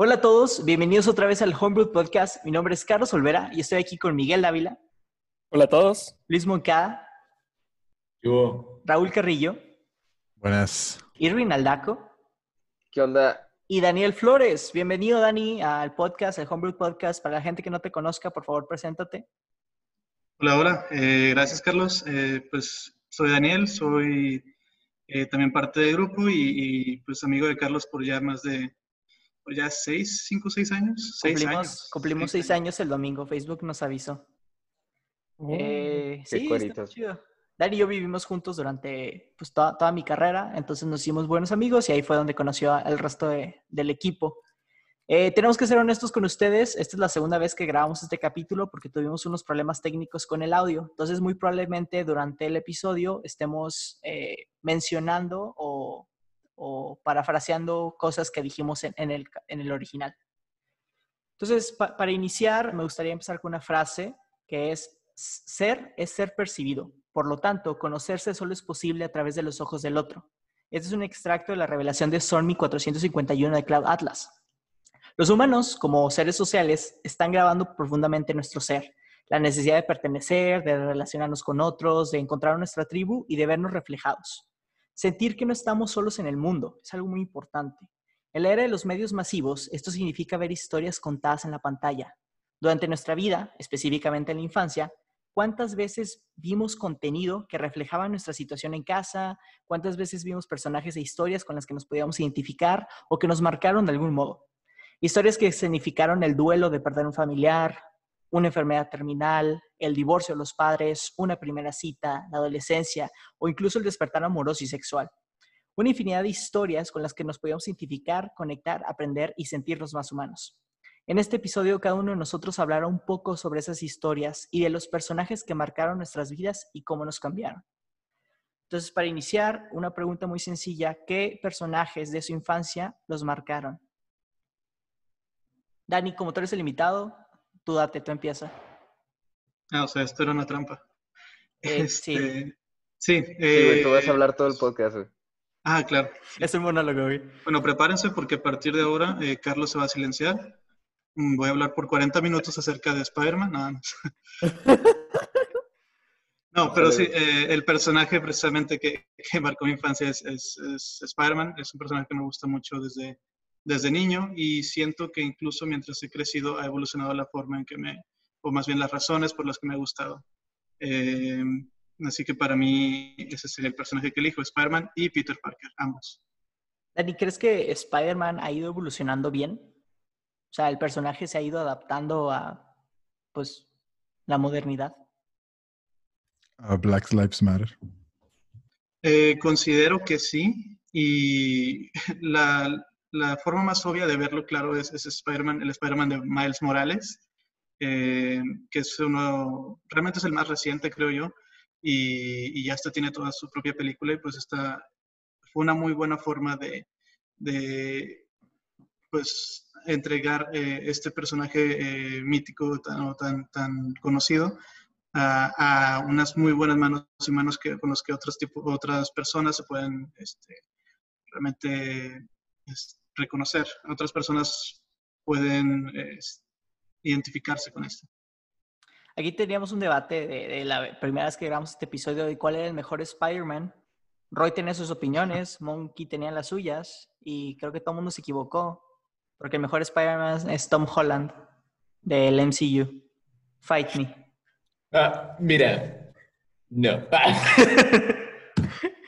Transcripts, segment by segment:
Hola a todos, bienvenidos otra vez al Homebrew Podcast. Mi nombre es Carlos Olvera y estoy aquí con Miguel Dávila. Hola a todos. Luis Moncada. Yo. Raúl Carrillo. Buenas. Irvin Aldaco. ¿Qué onda? Y Daniel Flores. Bienvenido, Dani, al podcast, al Homebrew Podcast. Para la gente que no te conozca, por favor, preséntate. Hola, hola. Eh, gracias, Carlos. Eh, pues soy Daniel, soy eh, también parte del grupo y, y, pues amigo de Carlos por ya más de ya seis, cinco, seis años. Seis cumplimos, años. Cumplimos seis, años. el domingo. Facebook nos avisó. Eh, qué sí, está chido. Dani y yo vivimos juntos durante pues, toda, toda mi carrera, entonces nos hicimos buenos amigos y ahí fue donde conoció al resto de- del equipo. Eh, tenemos que ser honestos con ustedes, esta es la segunda vez que grabamos este capítulo porque tuvimos unos problemas técnicos con el audio, entonces muy probablemente durante el episodio estemos eh, mencionando o, o parafraseando cosas que dijimos en, el, original. Entonces, pa- para iniciar, me gustaría empezar con una frase que es, ser es ser percibido. Por lo tanto, conocerse solo es posible a través de los ojos del otro. Este es un extracto de la revelación de Sormi 451 de Cloud Atlas. Los humanos, como seres sociales, están grabando profundamente nuestro ser. La necesidad de pertenecer, de relacionarnos con otros, de encontrar nuestra tribu y de vernos reflejados. Sentir que no estamos solos en el mundo es algo muy importante. En la era de los medios masivos, esto significa ver historias contadas en la pantalla. Durante nuestra vida, específicamente en la infancia, ¿cuántas veces vimos contenido que reflejaba nuestra situación en casa? ¿Cuántas veces vimos personajes e historias con las que nos podíamos identificar o que nos marcaron de algún modo? Historias que significaron el duelo de perder un familiar, una enfermedad terminal, el divorcio de los padres, una primera cita, la adolescencia o incluso el despertar amoroso y sexual una infinidad de historias con las que nos podíamos identificar, conectar, aprender y sentirnos más humanos. En este episodio, cada uno de nosotros hablará un poco sobre esas historias y de los personajes que marcaron nuestras vidas y cómo nos cambiaron. Entonces, para iniciar, una pregunta muy sencilla, ¿qué personajes de su infancia los marcaron? Dani, como tú eres el invitado, tú date, tú empieza. Ah, o sea, esto era una trampa. Eh, sí. Este, sí. Sí, güey, tú vas eh, a hablar todo el podcast, güey. Ah, claro. Es un monólogo, güey. Bueno, prepárense porque a partir de ahora eh, Carlos se va a silenciar. Mm, Voy a hablar por 40 minutos acerca de Spider-Man. Nada más. No, pero sí, eh, el personaje precisamente que, que marcó mi infancia es, es- es Spider-Man. Es un personaje que me gusta mucho desde, desde niño y siento que incluso mientras he crecido ha evolucionado la forma en que me, o más bien las razones por las que me ha gustado. Eh, así que para mí ese sería el personaje que elijo, Spider-Man y Peter Parker, ambos. Dani, ¿crees que Spider-Man ha ido evolucionando bien? O sea, el personaje se ha ido adaptando a, pues, la modernidad. Uh, Black Lives Matter. Eh, considero que sí, y la, la forma más obvia de verlo, claro, es, es Spider-Man, el Spider-Man de Miles Morales, eh, que es uno, realmente es el más reciente, creo yo, y, y ya hasta tiene toda su propia película, y pues esta fue una muy buena forma de, de pues, entregar eh, este personaje eh, mítico tan, tan, tan conocido a, a unas muy buenas manos y manos que, con los que otros tipo, otras personas se pueden este, realmente es, reconocer. Otras personas pueden identificarse con esto. Aquí teníamos un debate de, de la primera vez que grabamos este episodio de cuál era el mejor Spider-Man. Roy tenía sus opiniones, Monkey tenía las suyas, y creo que todo el mundo se equivocó, porque el mejor Spider-Man es Tom Holland, del MCU. Fight me. Ah, mira. No.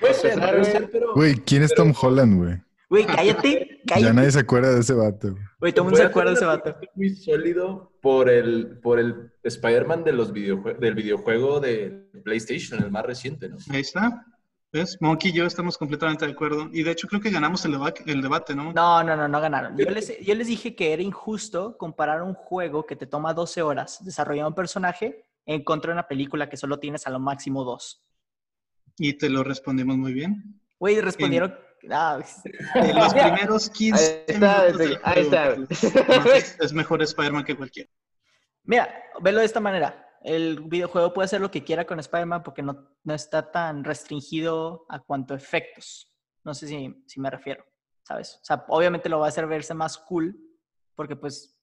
puede ser, empezar, puede güey. ser, pero. Güey, ¿quién es Tom Holland, güey? Güey, cállate, Ya cállate. nadie se acuerda de ese vato. güey. Todo el mundo se acuerda de ese vato. Muy sólido por el, por el Spider-Man de los videojue- del videojuego de PlayStation, el más reciente, ¿no? Ahí está. ¿Ves? Monkey y yo estamos completamente de acuerdo. Y de hecho creo que ganamos el, deba- el debate, ¿no? No, no, no, no ganaron. Yo les, yo les dije que era injusto comparar un juego que te toma 12 horas desarrollar un personaje en contra de una película que solo tienes a lo máximo dos. Y te lo respondimos muy bien. Güey, respondieron... Ah, En los primeros 15 Ahí está, minutos del ahí juego, está. Carlos, es mejor Spider-Man que cualquiera. Mira, velo de esta manera. El videojuego puede hacer lo que quiera con Spider-Man porque no, no está tan restringido a cuanto a efectos. No sé si, si me refiero, ¿sabes? O sea, obviamente lo va a hacer verse más cool, porque pues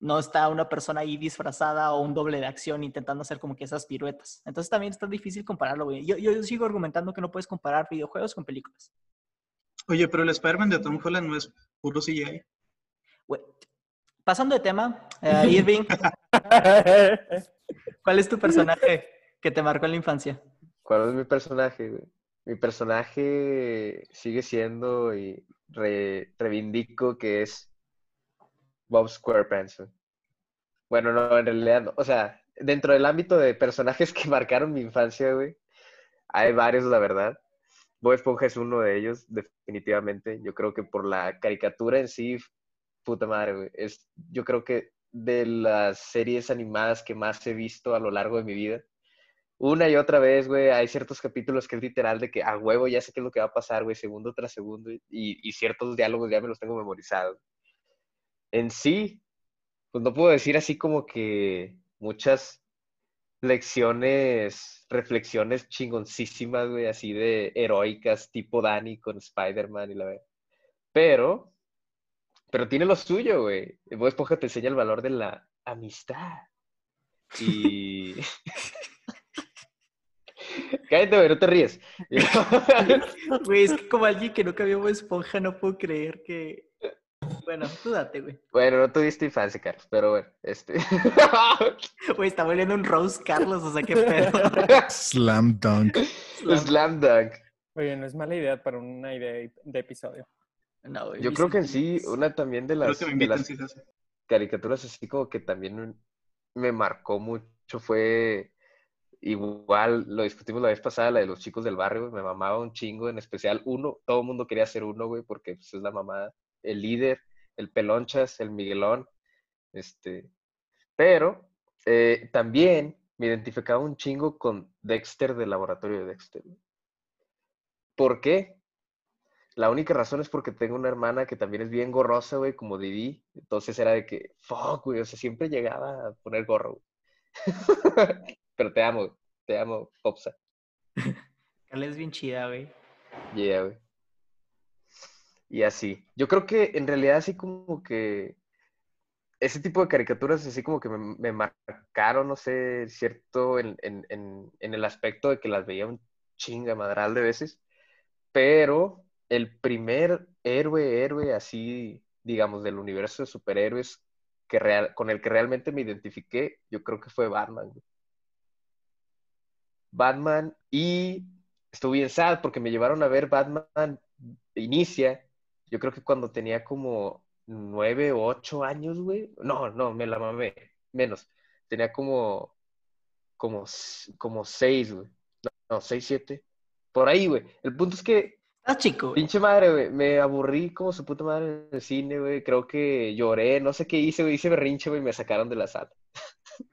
no está una persona ahí disfrazada o un doble de acción intentando hacer como que esas piruetas. Entonces también está difícil compararlo, güey. Yo, yo sigo argumentando que no puedes comparar videojuegos con películas. Oye, pero el Spider-Man de Tom Holland no es puro CGI. Pasando de tema, eh, Irving, ¿cuál es tu personaje que te marcó en la infancia? ¿Cuál es mi personaje, güey? Mi personaje sigue siendo y re- reivindico que es Bob SquarePants. güey. Bueno, no, en realidad no. O sea, dentro del ámbito de personajes que marcaron mi infancia, güey, hay varios, la verdad. Bob es uno de ellos, definitivamente. Yo creo que por la caricatura en sí, puta madre, güey. Es, yo creo que de las series animadas que más he visto a lo largo de mi vida. Una y otra vez, güey, hay ciertos capítulos que es literal de que a huevo ya sé qué es lo que va a pasar, güey, segundo tras segundo, y, y ciertos diálogos ya me los tengo memorizados. En sí, pues no puedo decir así como que muchas lecciones, reflexiones chingoncísimas, güey, así de heroicas, tipo Danny con Spider-Man y la verdad. Pero, pero tiene lo suyo, güey. Bob Esponja te enseña el valor de la amistad. Y... Cállate, güey, no te ríes. Güey, es que como alguien que nunca vio Bob Esponja, no puedo creer que... Bueno, tú date, güey. Bueno, no tuviste infancia, Carlos, pero bueno, este... Güey, está volviendo un Rose Carlos, o sea, qué pedo. Slam dunk. Slam Dunk. Oye, no es mala idea para una idea de episodio. No, güey, Yo creo que en sí, una también de las, de caricaturas así como que también me marcó mucho fue igual, lo discutimos la vez pasada, la de los chicos del barrio, güey, me mamaba un chingo, en especial uno, todo el mundo quería ser uno, güey, porque pues, es la mamada, el líder, el pelonchas, el Miguelón, este, pero eh, también me identificaba un chingo con Dexter del laboratorio de Dexter. ¿Por qué? La única razón es porque tengo una hermana que también es bien gorrosa, güey, como Didi. Entonces era de que, fuck, güey, o sea, siempre llegaba a poner gorro, güey. Pero te amo, te amo, Popsa. Carla es bien chida, güey. Yeah, güey. Y así. Yo creo que en realidad así como que ese tipo de caricaturas así como que me, marcaron, no sé, cierto, en, en, en, en el aspecto de que las veía un chinga madral de veces. Pero el primer héroe, héroe así, digamos, del universo de superhéroes que real, con el que realmente me identifiqué, yo creo que fue Batman. Batman y estuve bien sad porque me llevaron a ver Batman Inicia, yo creo que cuando tenía como nueve o ocho años, güey. No, no, me la mamé, menos. Tenía como, como, como seis, güey. No, no, seis, siete. Por ahí, güey. El punto es que Estás chico. Pinche madre, güey. Me aburrí como su puta madre en el cine, güey. Creo que lloré, no sé qué hice, güey. Hice berrinche, güey, y me sacaron de la sala.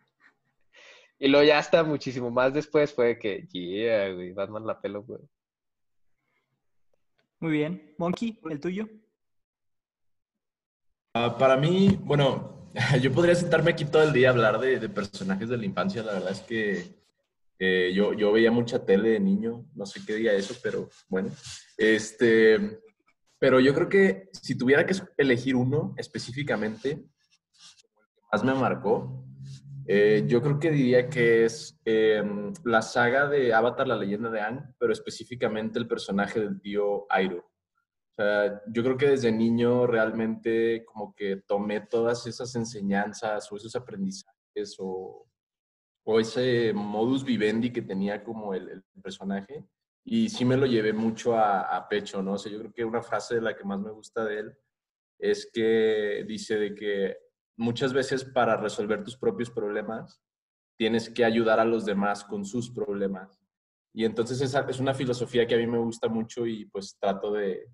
y luego ya hasta muchísimo más después fue que, yeah, güey, Batman la pelo, güey. Muy bien. Monkey, el tuyo. Ah, para mí, bueno, yo podría sentarme aquí todo el día a hablar de, personajes de la infancia. La verdad es que eh, yo, yo veía mucha tele de niño, no sé qué diga eso, pero bueno. Este, pero yo creo que si tuviera que elegir uno específicamente, más me marcó, eh, yo creo que diría que es eh, la saga de Avatar, la leyenda de Aang, pero específicamente el personaje del tío Airo. O sea, yo creo que desde niño realmente como que tomé todas esas enseñanzas o esos aprendizajes o, o ese modus vivendi que tenía como el, el personaje y sí me lo llevé mucho a, a pecho, ¿no? O sea, yo creo que una frase de la que más me gusta de él es que dice de que muchas veces para resolver tus propios problemas tienes que ayudar a los demás con sus problemas. Y entonces esa es una filosofía que a mí me gusta mucho y pues trato de,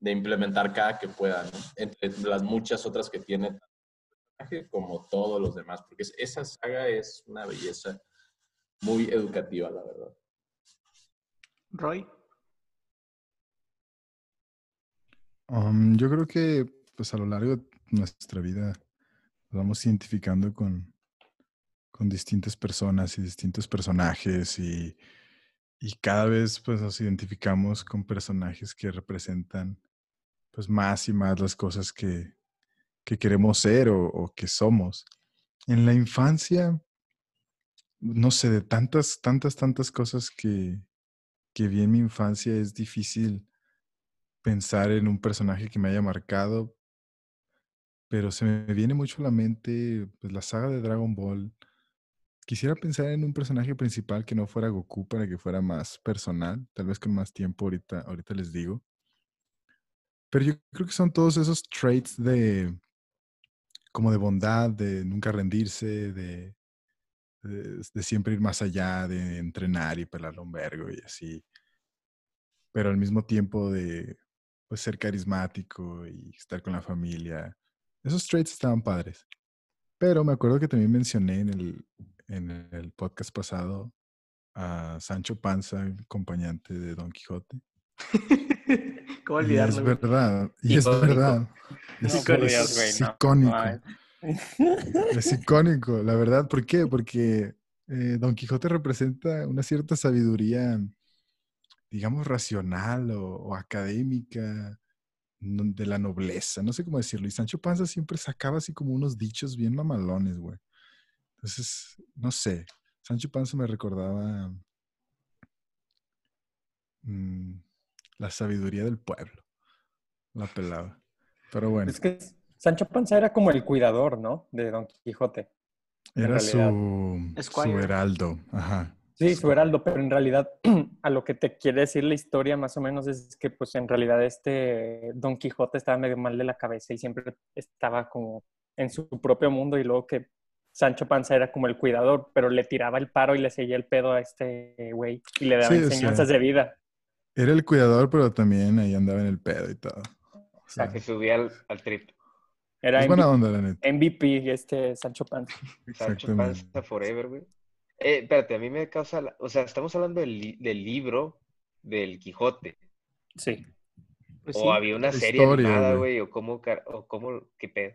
de implementar cada que pueda, ¿no? entre las muchas otras que tiene como todos los demás, porque es- esa saga es una belleza muy educativa, la verdad. Roy. Um, yo creo que pues a lo largo de nuestra vida nos vamos identificando con, con distintas personas y distintos personajes y, y cada vez pues nos identificamos con personajes que representan pues más y más las cosas que, que queremos ser o, que somos. En la infancia, no sé, de tantas, tantas, tantas cosas que, que vi en mi infancia, es difícil pensar en un personaje que me haya marcado, pero se me viene mucho a la mente pues, la saga de Dragon Ball. Quisiera pensar en un personaje principal que no fuera Goku para que fuera más personal, tal vez con más tiempo ahorita, ahorita les digo. Pero yo creo que son todos esos traits de como de bondad, de nunca rendirse, de, de, siempre ir más allá, de entrenar y pelarle un vergo y así. Pero al mismo tiempo de pues, ser carismático y estar con la familia. Esos traits estaban padres. Pero me acuerdo que también mencioné en el, en el podcast pasado a Sancho Panza, el acompañante de Don Quijote. ¿Cómo Y es verdad, y es Icónico. verdad. No, Es, no. icónico. No, Es icónico, la verdad. ¿Por qué? Porque eh, Don Quijote representa una cierta sabiduría, digamos, racional o, o académica de la nobleza. No sé cómo decirlo. Y Sancho Panza siempre sacaba así como unos dichos bien mamalones, güey. Entonces, no sé. Sancho Panza me recordaba mm, la sabiduría del pueblo. La pelaba. Pero bueno, Es que Sancho Panza era como el cuidador, ¿no? De Don Quijote. era su, su heraldo. Ajá. Sí, su heraldo, pero en realidad a lo que te quiere decir la historia más o menos es que pues en realidad este Don Quijote estaba medio mal de la cabeza y siempre estaba como en su propio mundo y luego que Sancho Panza era como el cuidador, pero le tiraba el paro y le seguía el pedo a este güey y le daba Sí, o sea, enseñanzas de vida. Era el cuidador, pero también ahí andaba en el pedo y todo. O sea, Se subía al, al trip. Era es buena MVP, onda, la neta. MVP este Sancho Panza. Sancho. Panza Forever, güey. Eh, espérate, a mí me causa... la- O sea, estamos hablando del, del libro del Quijote. Sí. Pues o sí. había una serie historia, animada, güey. o cómo, o cómo, qué pedo.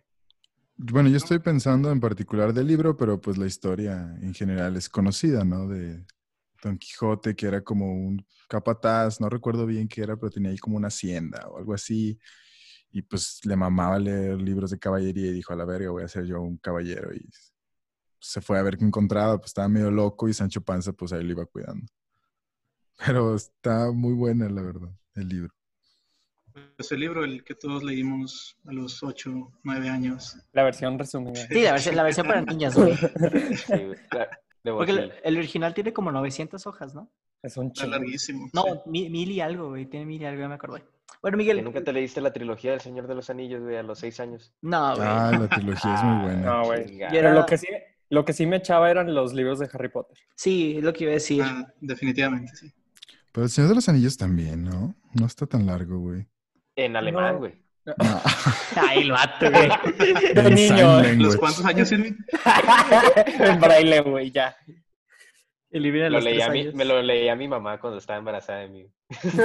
Bueno, yo estoy pensando en particular del libro, pero pues la historia en general es conocida, ¿no? De Don Quijote, que era como un capataz, no recuerdo bien qué era, pero tenía ahí como una hacienda o algo así. Y pues le mamaba leer libros de caballería y dijo, a la verga, voy a ser yo un caballero. Y se fue a ver qué encontraba, pues estaba medio loco y Sancho Panza pues ahí lo iba cuidando. Pero está muy buena, la verdad, el libro. Pues el libro, el que todos leímos a los 8, 9 años. La versión resumida. Sí, la versión, la versión para niñas, güey. Sí, güey, Porque el, el original tiene como 900 hojas, ¿no? Es un Está chingo. larguísimo. No, sí. mi- mil y algo, güey. Tiene mil y algo, ya me acordé. Bueno, Miguel. nunca te leíste la trilogía del Señor de los Anillos, güey, a los seis años. No, güey. Ah, la trilogía es muy buena. No, güey. Y Pero lo que sí, lo que sí me echaba eran los libros de Harry Potter. Sí, es lo que iba a decir. Ah, definitivamente, sí. Pero el Señor de los Anillos también, ¿no? No está tan largo, güey. En alemán, No. güey. No. Ay, el vato, güey. De niño. ¿Los cuántos años sirven? en braille, güey, ya. El libro de Lo los leí tres a mi- años. me lo leía mi mamá cuando estaba embarazada de mí.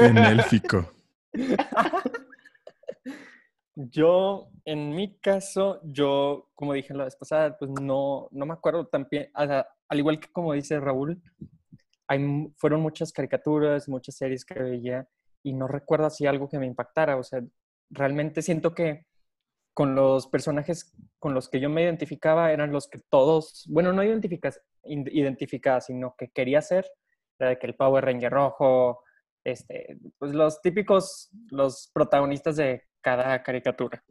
En élfico. Yo, en mi caso, yo, como dije la vez pasada, pues no, no me acuerdo tan bien, sea, al igual que como dice Raúl, hay, fueron muchas caricaturas, muchas series que veía y no recuerdo así algo que me impactara, o sea, realmente siento que con los personajes con los que yo me identificaba eran los que todos, bueno, no identificaba, sino que quería ser, era de que el Power Ranger rojo, este, pues los típicos, los protagonistas de cada caricatura.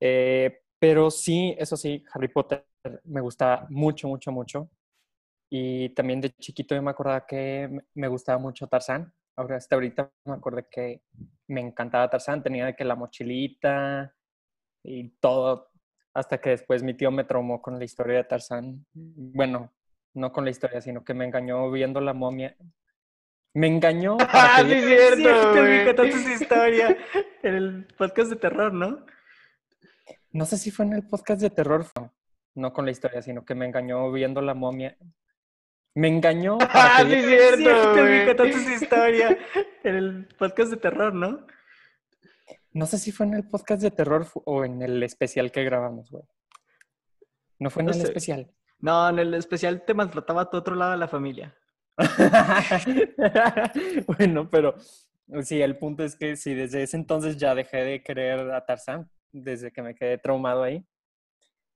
Eh, pero sí, eso sí, Harry Potter me gusta mucho, mucho, mucho. Y también de chiquito yo me acordaba que me- gustaba mucho Tarzán. Ahora, hasta ahorita me acordé que me encantaba Tarzán. Tenía de que la mochilita y todo. Hasta que después mi tío me traumó con la historia de Tarzán. Bueno, no con la historia, sino que me engañó viendo la momia. Me engañó. ¡Ah, sí, es cierto, güey! contaste esa historia en el podcast de terror, ¿no? No sé si fue en el podcast de terror, no con la historia, sino que me engañó viendo la momia. Me engañó. ¡Ah, sí, es cierto, güey! contaste esa historia en el podcast de terror, ¿no? No sé si fue en el podcast de terror o en el especial que grabamos, güey. No fue en No el sé. especial. No, en el especial te maltrataba a tu otro lado de la familia. bueno, pero sí, el punto es que sí, desde ese entonces ya dejé de querer a Tarzán. desde que me quedé traumado ahí.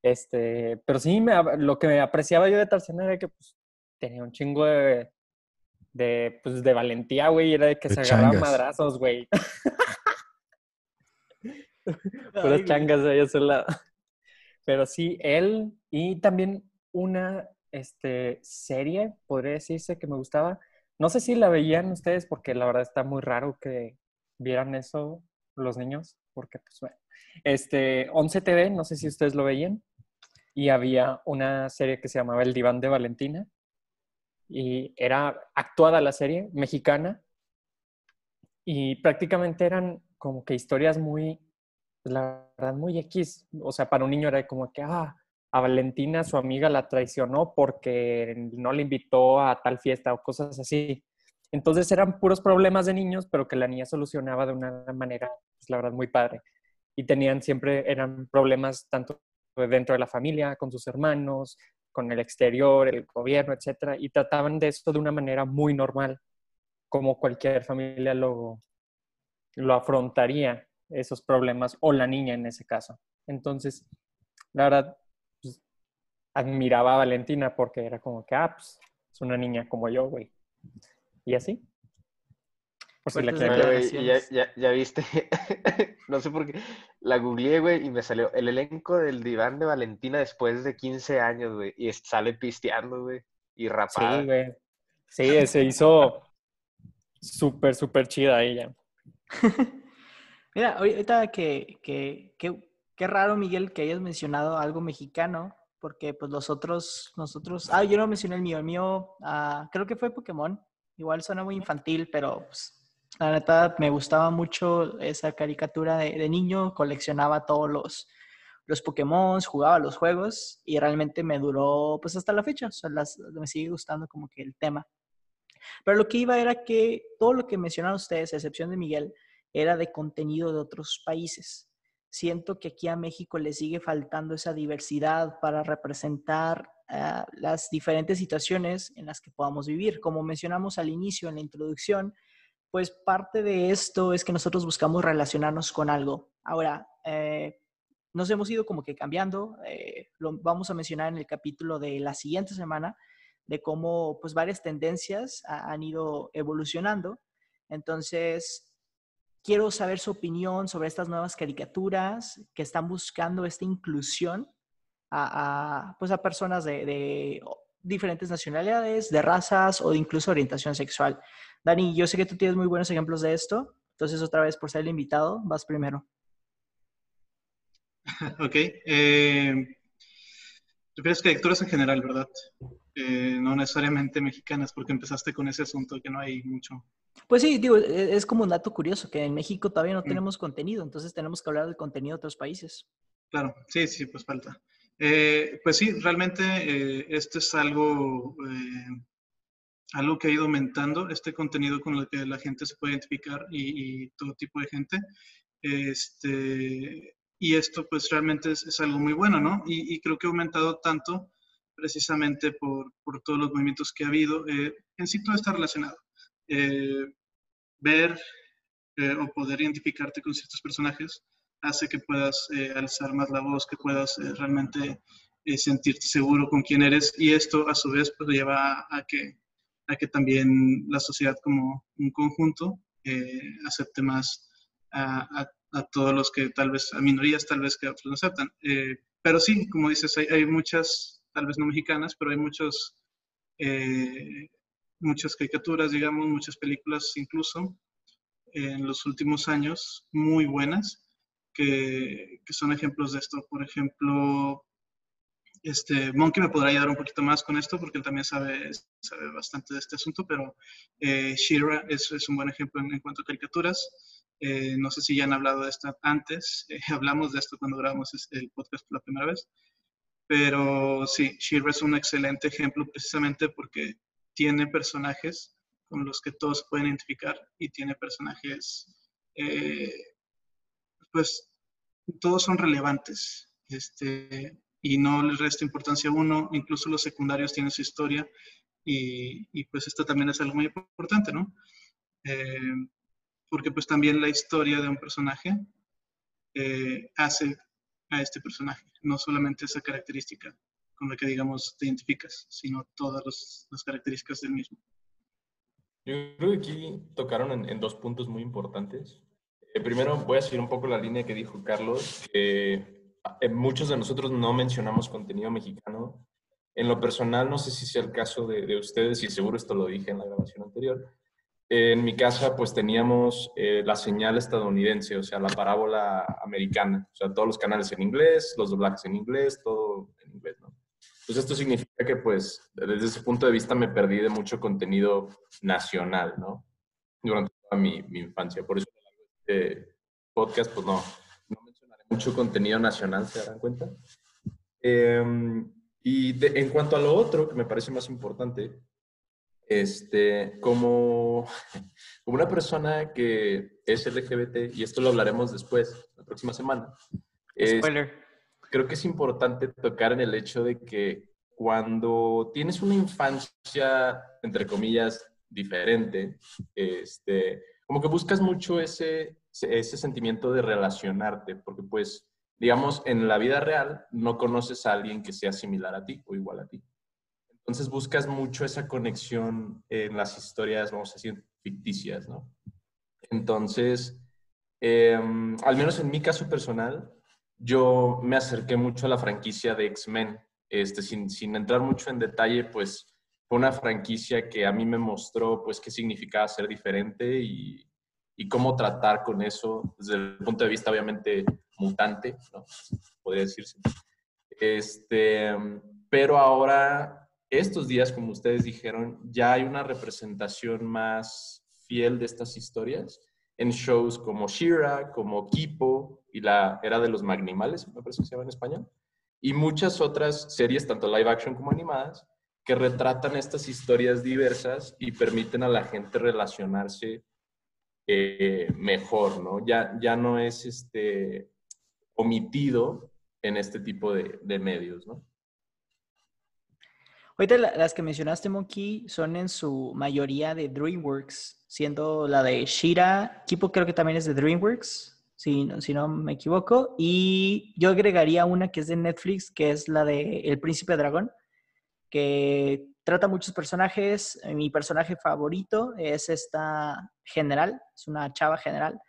Este, pero sí, me, lo que me apreciaba yo de Tarzán era que pues, tenía un chingo de, de, pues, de valentía, güey, era de que se agarraban madrazos, güey. Puras changas ahí a su lado. Pero sí, él y también una este, serie, podría decirse, que me gustaba. No sé si la veían ustedes, porque la verdad está muy raro que vieran eso los niños, porque pues bueno. Este, 11 TV, no sé si ustedes lo veían, y había una serie que se llamaba El Diván de Valentina, y era actuada la serie, mexicana, y prácticamente eran como que historias muy, la verdad, muy X, o sea, para un niño era como que, ah, a Valentina, su amiga, la traicionó porque no le invitó a tal fiesta o cosas así. Entonces eran puros problemas de niños, pero que la niña solucionaba de una manera, pues, la verdad, muy padre. Y tenían siempre, eran problemas tanto dentro de la familia, con sus hermanos, con el exterior, el gobierno, etcétera, y trataban de esto de una manera muy normal, como cualquier familia lo, lo afrontaría, esos problemas, o la niña en ese caso. Entonces, la verdad, admiraba a Valentina porque era como que, ah, pues, es una niña como yo, güey. Y así. Por si la ya, ya, ya, viste, no sé por qué, la googleé, güey, y me salió el elenco del diván de Valentina después de 15 años, güey, y sale pisteando, güey, y rapada. Sí, güey. Sí, se hizo súper, súper chida ella. Mira, ahorita que, que, que, qué raro, Miguel, que hayas mencionado algo mexicano, porque pues los otros, nosotros, ah, yo no mencioné el mío, el mío, ah, creo que fue Pokémon, igual suena muy infantil, pero pues, la neta me gustaba mucho esa caricatura de, niño, coleccionaba todos los, los Pokémon, jugaba los juegos y realmente me duró pues hasta la fecha, o sea, las, me sigue gustando como que el tema. Pero lo que iba era que todo lo que mencionaron ustedes, a excepción de Miguel, era de contenido de otros países siento que aquí a México le sigue faltando esa diversidad para representar ah, las diferentes situaciones en las que podamos vivir. Como mencionamos al inicio en la introducción, pues parte de esto es que nosotros buscamos relacionarnos con algo. Ahora, eh, nos hemos ido como que cambiando, eh, lo vamos a mencionar en el capítulo de la siguiente semana, de cómo pues varias tendencias han ido evolucionando. Entonces, quiero saber su opinión sobre estas nuevas caricaturas que están buscando esta inclusión a, pues a personas de, diferentes nacionalidades, de razas o de incluso orientación sexual. Dani, yo sé que tú tienes muy buenos ejemplos de esto, entonces otra vez por ser el invitado, vas primero. Ok. Eh, prefieres caricaturas en general, ¿verdad? Eh, no necesariamente mexicanas, porque empezaste con ese asunto que no hay mucho pues sí, digo, e, es como un dato curioso que en México todavía no mm. tenemos contenido, entonces tenemos que hablar del contenido de otros países. Claro, sí, sí, pues falta. Eh, pues sí, realmente eh, esto es algo, algo que ha ido aumentando, este contenido con el que la gente se puede identificar y, todo tipo de gente. Este, y esto pues realmente es, algo muy bueno, ¿no? Y, creo que ha aumentado tanto precisamente por, por todos los movimientos que ha habido. en sí todo está relacionado. Eh, ver eh, o poder identificarte con ciertos personajes hace que puedas eh, alzar más la voz, que puedas realmente sentirte seguro con quién eres y esto a su vez pues lleva a que, a que también la sociedad como un conjunto acepte más a, a, todos los que tal vez, a minorías tal vez que otros no aceptan. pero sí, como dices, hay, hay, muchas, tal vez no mexicanas, pero hay muchos muchas caricaturas, digamos, muchas películas incluso en los últimos años muy buenas que, son ejemplos de esto. Por ejemplo, este, Monkey me podrá ayudar un poquito más con esto porque él también sabe, sabe bastante de este asunto, pero eh, Shira es, es, un buen ejemplo en, cuanto a caricaturas. Eh, no sé si ya han hablado de esto antes, eh, hablamos de esto cuando grabamos el podcast por la primera vez, pero sí, Shira es un excelente ejemplo precisamente porque tiene personajes con los que todos pueden identificar y tiene personajes, eh, pues todos son relevantes este, y no les resta importancia a uno, incluso los secundarios tienen su historia y, pues esto también es algo muy importante, ¿no? Eh, porque pues también la historia de un personaje eh, hace a este personaje, no solamente esa característica con la que, digamos, te identificas, sino todas los- las características del mismo. Yo creo que aquí tocaron en, en dos puntos muy importantes. Eh, primero, voy a seguir un poco la línea que dijo Carlos, que eh, muchos de nosotros no mencionamos contenido mexicano. En lo personal, no sé si sea el caso de, de ustedes, y seguro esto lo dije en la grabación anterior. En mi casa, pues teníamos eh, la señal estadounidense, o sea, la parábola americana, o sea, todos los canales en inglés, los doblajes en inglés, todo en inglés, ¿no? Pues esto significa que, pues, desde ese punto de vista me perdí de mucho contenido nacional, ¿no? Durante toda mi, mi infancia. Por eso este podcast, pues no, no mencionaré mucho contenido nacional, ¿se darán cuenta? Eh, y de, en cuanto a lo otro, que me parece más importante, este, como, como una persona que es LGBT, y esto lo hablaremos después, la próxima semana, es- Spoiler. creo que es importante tocar en el hecho de que cuando tienes una infancia, entre comillas, diferente, este, como que buscas mucho ese, ese sentimiento de relacionarte, porque pues, digamos, en la vida real no conoces a alguien que sea similar a ti o igual a ti. Entonces buscas mucho esa conexión en las historias, vamos a decir, ficticias, ¿no? Entonces, eh, al menos en mi caso personal, yo me acerqué mucho a la franquicia de X-Men. Este, sin, sin entrar mucho en detalle, pues fue una franquicia que a mí me mostró pues qué significaba ser diferente y, y cómo tratar con eso desde el punto de vista obviamente mutante, ¿no? Podría decirse. Este, pero ahora, estos días, como ustedes dijeron, ya hay una representación más fiel de estas historias en shows como Shira, como Kipo y la Era de los Magnimales, me parece que se llama en español, y muchas otras series, tanto live action como animadas, que retratan estas historias diversas y permiten a la gente relacionarse eh, mejor, ¿no? Ya, ya no es este, omitido en este tipo de, de medios, ¿no? Ahorita la- las que mencionaste, Monkey, son en su mayoría de DreamWorks, siendo la de Shira, Kipo creo que también es de DreamWorks, si, no- si no me equivoco, y yo agregaría una que es de Netflix, que es la de El Príncipe Dragón, que trata muchos personajes. Mi personaje favorito es esta general, es una chava general,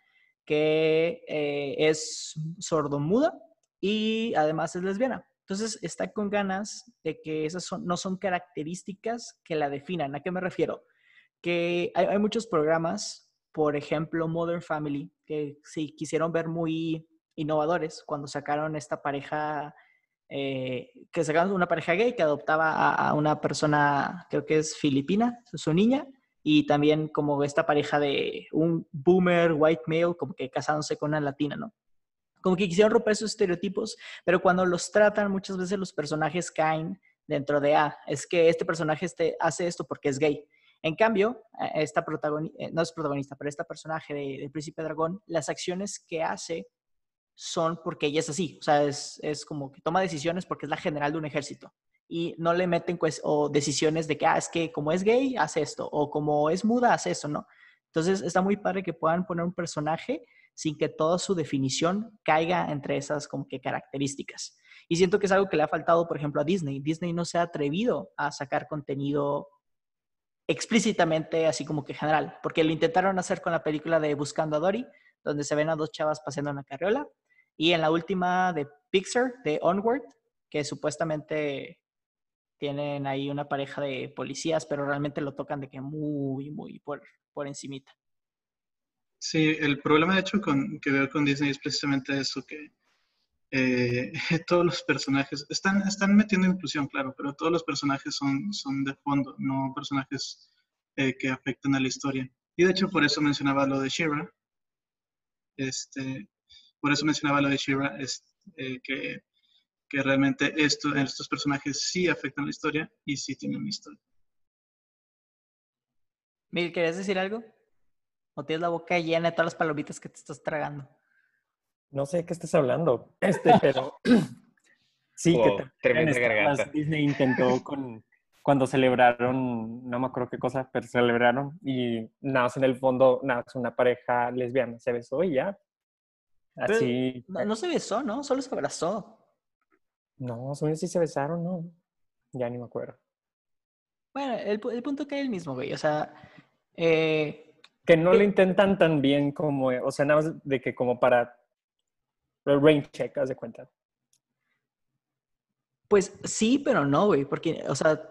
que eh, es sordomuda y además es lesbiana. Entonces está con ganas de que esas son, no son características que la definan. ¿A qué me refiero? Que hay, muchos programas, por ejemplo, Modern Family, que sí quisieron ver muy innovadores cuando sacaron esta pareja, eh, que sacaron una pareja gay que adoptaba a, a una persona, creo que es filipina, su niña, y también como esta pareja de un boomer white male, como que casándose con una latina, ¿no? Como que quisieron romper esos estereotipos, pero cuando los tratan, muchas veces los personajes caen dentro de, ah, es que este personaje este, hace esto porque es gay. En cambio, eh, esta protagonista, no es protagonista, pero esta personaje de Príncipe Dragón, las acciones que hace son porque ella es así. O sea, es, es como que toma decisiones porque es la general de un ejército. Y no le meten pues, o decisiones de que, ah, es que como es gay, hace esto. O como es muda, hace eso, ¿no? Entonces, está muy padre que puedan poner un personaje sin que toda su definición caiga entre esas como que características. Y siento que es algo que le ha faltado, por ejemplo, a Disney. Disney no se ha atrevido a sacar contenido explícitamente así como que general, porque lo intentaron hacer con la película de Buscando a Dory, donde se ven a dos chavas paseando en la carriola, y en la última de Pixar, de Onward, que supuestamente tienen ahí una pareja de policías, pero realmente lo tocan de que muy, muy por, por encimita. Sí, el problema de hecho con, que veo con Disney es precisamente eso, que eh, todos los personajes, están, están metiendo inclusión, claro, pero todos los personajes son, son de fondo, no personajes eh, que afectan a la historia. Y de hecho por eso mencionaba lo de Shira, este, por eso mencionaba lo de Shira, es, eh, que, que realmente esto, estos personajes sí afectan la historia y sí tienen una historia. Miguel, ¿querías decir algo? ¿O tienes la boca llena de todas las palomitas que te estás tragando? No sé de qué estás hablando, este, pero sí, Wow, que también tremenda garganta. Disney intentó con cuando celebraron, no me acuerdo qué cosa, pero celebraron y nada en el fondo, nada una pareja lesbiana se besó y ya. Así. No, no se besó, ¿no? Solo se abrazó. No, yo sí se besaron, ¿no? Ya ni me acuerdo. Bueno, el, el punto que hay el mismo, güey. O sea, eh, Que no Eh, lo intentan tan bien como, o sea, nada más de que como para el rain check, haz de cuenta. pues sí, pero no, güey. Porque, o sea,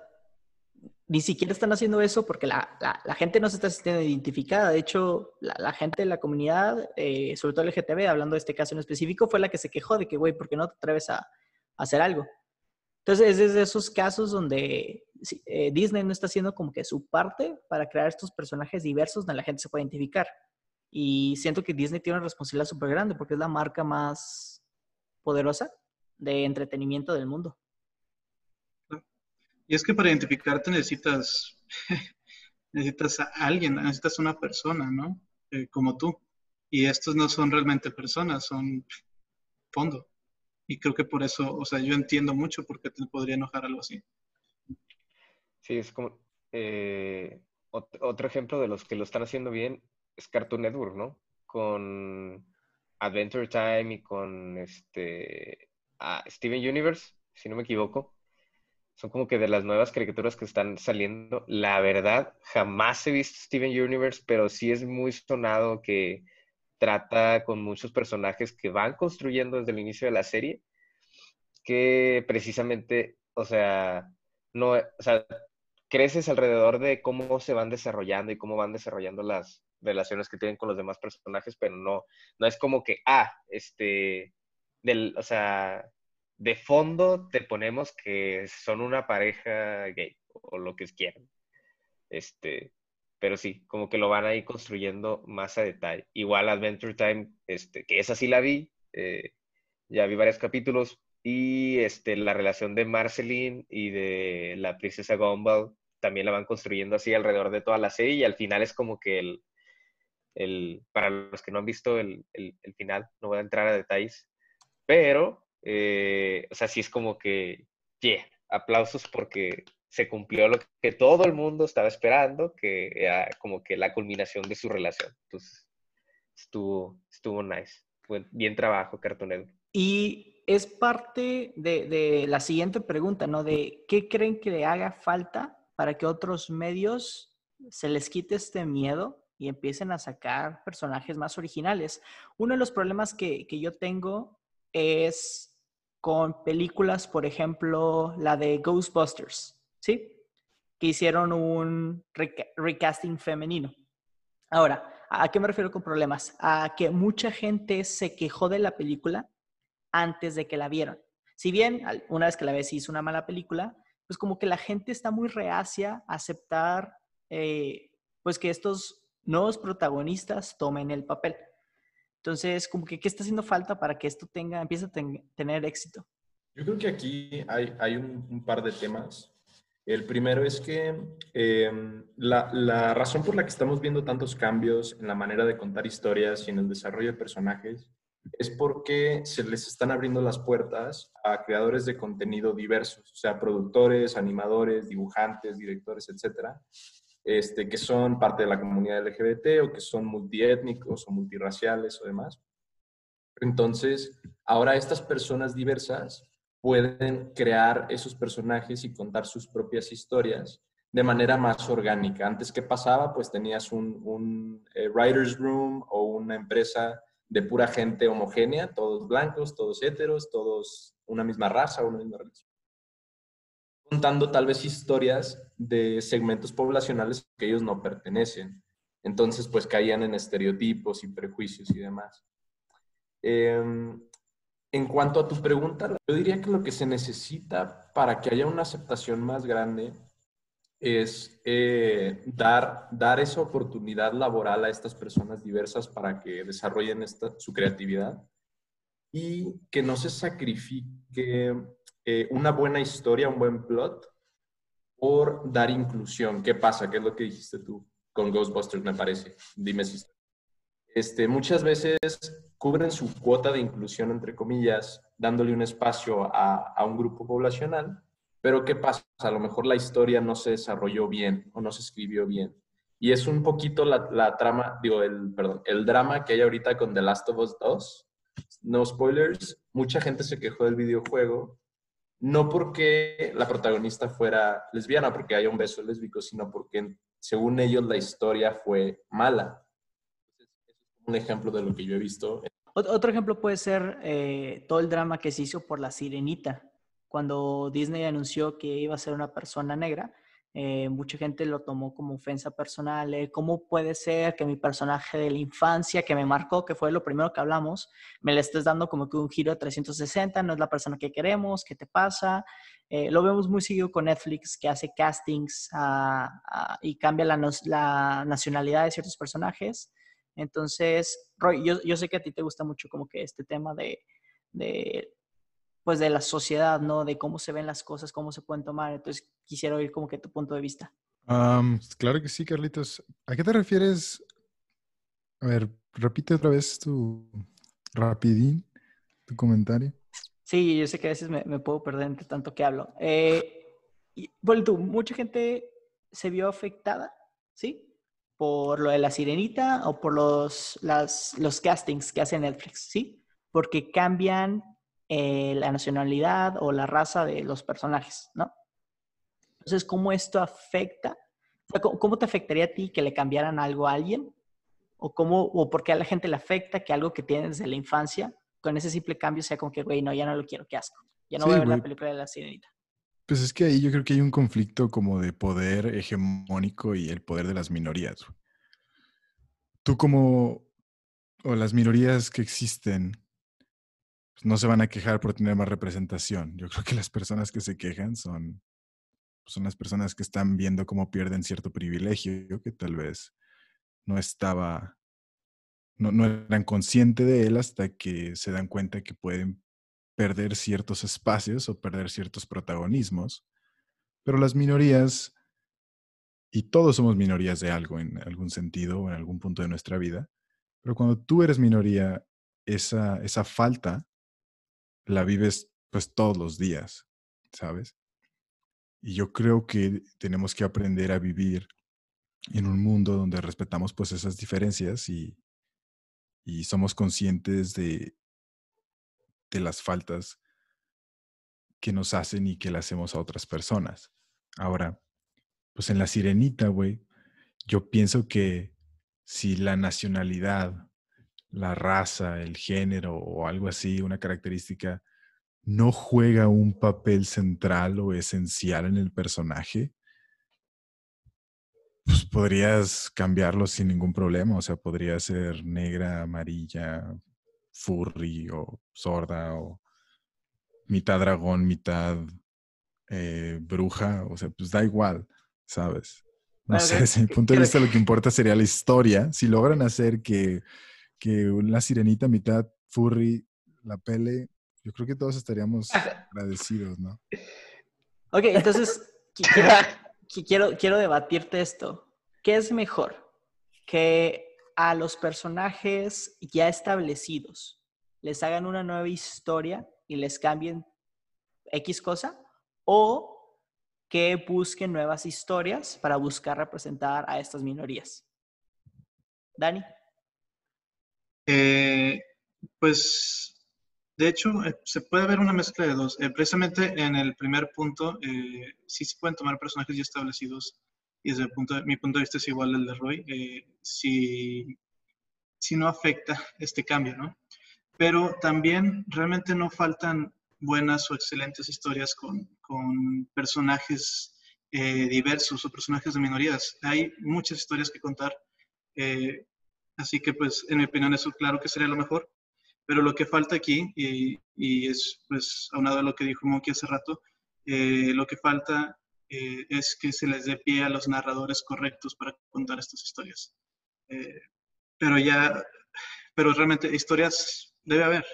ni siquiera están haciendo eso porque la, la- la gente no se está sintiendo identificada. De hecho, la, la gente de la comunidad, eh, sobre todo el LGTB, hablando de este caso en específico, fue la que se quejó de que, güey, ¿por qué no te atreves a, a hacer algo? Entonces, es de esos casos donde eh, Disney no está haciendo como que su parte para crear estos personajes diversos donde la gente se puede identificar. Y siento que Disney tiene una responsabilidad súper grande porque es la marca más poderosa de entretenimiento del mundo. Y es que para identificarte necesitas, necesitas a alguien, necesitas una persona, ¿no? Eh, como tú. Y estos no son realmente personas, son fondo. Y creo que por eso, o sea, yo entiendo mucho por qué te podría enojar algo así. Sí, es como eh, ot- otro ejemplo de los que lo están haciendo bien es Cartoon Network, ¿no? Con Adventure Time y con este ah, Steven Universe, si no me equivoco. Son como que de las nuevas caricaturas que están saliendo. La verdad, jamás he visto Steven Universe, pero sí es muy sonado que trata con muchos personajes que van construyendo desde el inicio de la serie, que precisamente, o sea, no, o sea, creces alrededor de cómo se van desarrollando y cómo van desarrollando las relaciones que tienen con los demás personajes, pero no, no es como que, ah, este, del, o sea, de fondo te ponemos que son una pareja gay o lo que quieran. Este, pero sí, como que lo van a ir construyendo más a detalle. Igual Adventure Time, este, que esa sí la vi, eh, ya vi varios capítulos, y este, la relación de Marceline y de la princesa Gumball también la van construyendo así alrededor de toda la serie y al final es como que el, el para los que no han visto el, el, el final, no voy a entrar a detalles, pero, eh, o sea, sí es como que, yeah, aplausos porque se cumplió lo que todo el mundo estaba esperando, que era como que la culminación de su relación. Entonces, estuvo, estuvo nice. Fue bien trabajo, Cartoon Network. Y es parte de, la siguiente pregunta, ¿no? De qué creen que le haga falta para que otros medios se les quite este miedo y empiecen a sacar personajes más originales. Uno de los problemas que, que yo tengo es con películas, por ejemplo, la de Ghostbusters, ¿sí? Que hicieron un rec recasting femenino. Ahora, ¿a qué me refiero con problemas? A que mucha gente se quejó de la película antes de que la vieron. Si bien una vez que la ves hizo una mala película, pues como que la gente está muy reacia a aceptar eh, pues que estos nuevos protagonistas tomen el papel. Entonces, como que, ¿qué está haciendo falta para que esto tenga, empiece a ten, tener éxito? Yo creo que aquí hay, hay un, un, par de temas. El primero es que eh, la, la razón por la que estamos viendo tantos cambios en la manera de contar historias y en el desarrollo de personajes es porque se les están abriendo las puertas a creadores de contenido diversos, o sea, productores, animadores, dibujantes, directores, etcétera, este, que son parte de la comunidad LGBT o que son multiétnicos o multirraciales o demás. Entonces, ahora estas personas diversas pueden crear esos personajes y contar sus propias historias de manera más orgánica. Antes, ¿qué pasaba? Pues tenías un, un eh, writer's room o una empresa de pura gente homogénea, todos blancos, todos héteros, todos una misma raza, una misma religión. Contando tal vez historias de segmentos poblacionales que ellos no pertenecen. Entonces, pues caían en estereotipos y prejuicios y demás. Eh, en cuanto a tu pregunta, yo diría que lo que se necesita para que haya una aceptación más grande es eh, dar, dar esa oportunidad laboral a estas personas diversas para que desarrollen esta, su creatividad y que no se sacrifique eh, una buena historia, un buen plot por dar inclusión. ¿Qué pasa? ¿Qué es lo que dijiste tú con Ghostbusters, me parece? Dime si... Este, muchas veces cubren su cuota de inclusión, entre comillas, dándole un espacio a, a un grupo poblacional, pero ¿qué pasa? A lo mejor la historia no se desarrolló bien o no se escribió bien. Y es un poquito la, la, trama, digo, el, perdón, el drama que hay ahorita con The Last of Us 2, no spoilers, mucha gente se quejó del videojuego, no porque la protagonista fuera lesbiana, porque haya un beso lésbico, sino porque según ellos la historia fue mala. Un ejemplo de lo que yo he visto. Otro ejemplo puede ser eh, todo el drama que se hizo por la sirenita. Cuando Disney anunció que iba a ser una persona negra, eh, mucha gente lo tomó como ofensa personal. Eh, ¿Cómo puede ser que mi personaje de la infancia que me marcó, que fue lo primero que hablamos, me le estés dando como que un giro de 360? No es la persona que queremos, ¿qué te pasa? Eh, lo vemos muy seguido con Netflix, que hace castings y cambia la, nacionalidad de ciertos personajes. Entonces, Roy, yo, sé que a ti te gusta mucho como que este tema de pues de la sociedad, ¿no? De cómo se ven las cosas, cómo se pueden tomar. Entonces, quisiera oír como que tu punto de vista. claro que sí, Carlitos. ¿A qué te refieres? A ver, repite otra vez tu rapidín, tu comentario. Sí, yo sé que a veces me, puedo perder entre tanto que hablo. Eh, y, bueno, tú, mucha gente se vio afectada, ¿sí? Por lo de la sirenita o por los, las, los castings que hace Netflix, ¿sí? Porque cambian eh, la nacionalidad o la raza de los personajes, ¿no? Entonces, ¿cómo esto afecta? ¿Cómo te afectaría a ti que le cambiaran algo a alguien? ¿O, cómo, o por qué a la gente le afecta que algo que tienes desde la infancia, con ese simple cambio, sea como que, güey, no, ya no lo quiero, qué asco. Ya no voy a ver la película de la sirenita. Pues es que ahí yo creo que hay un conflicto como de poder hegemónico y el poder de las minorías. Tú como, o las minorías que existen, pues, no se van a quejar por tener más representación. Yo creo que las personas que se quejan son, son las personas que están viendo cómo pierden cierto privilegio que tal vez no estaba, no, no eran conscientes de él hasta que se dan cuenta que pueden perder ciertos espacios o perder ciertos protagonismos. Pero las minorías, y todos somos minorías de algo en algún sentido o en algún punto de nuestra vida, pero cuando tú eres minoría, esa, esa falta la vives pues todos los días, ¿sabes? Y yo creo que tenemos que aprender a vivir en un mundo donde respetamos pues esas diferencias y, y somos conscientes de, de las faltas que nos hacen y que le hacemos a otras personas. Ahora, pues en la sirenita, güey, yo pienso que si la nacionalidad la raza, el género o algo así, una característica, no juega un papel central o esencial en el personaje, pues podrías cambiarlo sin ningún problema. O sea, podría ser negra, amarilla, furry o sorda o mitad dragón, mitad eh, bruja. O sea, pues da igual, ¿sabes? No sé, desde mi punto de vista lo que importa sería la historia. Si logran hacer que que una sirenita mitad furry la pele, yo creo que todos estaríamos agradecidos, ¿no? Ok, entonces quiero, quiero, debatirte esto. ¿Qué es mejor? Que a los personajes ya establecidos les hagan una nueva historia y les cambien X cosa o que busquen nuevas historias para buscar representar a estas minorías. Dani. Eh, pues, de hecho, eh, se puede ver una mezcla de dos. Eh, precisamente en el primer punto, sí se pueden tomar personajes ya establecidos y desde punto mi punto de vista es igual al de Roy, si, si no afecta este cambio, ¿no? Pero también realmente no faltan buenas o excelentes historias con, con personajes diversos o personajes de minorías. Hay muchas historias que contar. Así que, pues, en mi opinión, eso claro que sería lo mejor. Pero lo que falta aquí, y, y es, pues, aunado a lo que dijo Monkey hace rato, eh, lo que falta eh, es que se les dé pie a los narradores correctos para contar estas historias. Eh, pero ya, pero realmente historias debe haber.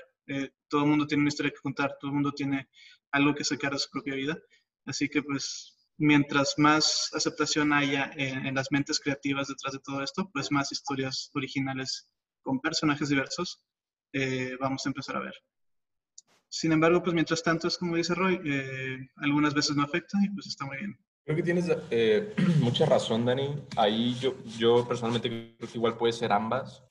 todo el mundo tiene una historia que contar, todo el mundo tiene algo que sacar de su propia vida. Así que, pues, mientras más aceptación haya en, las mentes creativas detrás de todo esto, pues más historias originales con personajes diversos eh, vamos a empezar a ver. Sin embargo, pues mientras tanto es como dice Roy, eh, algunas veces no afecta y pues está muy bien. Creo que tienes eh, mucha razón, Dani. Ahí yo, yo personalmente creo que igual puede ser ambas.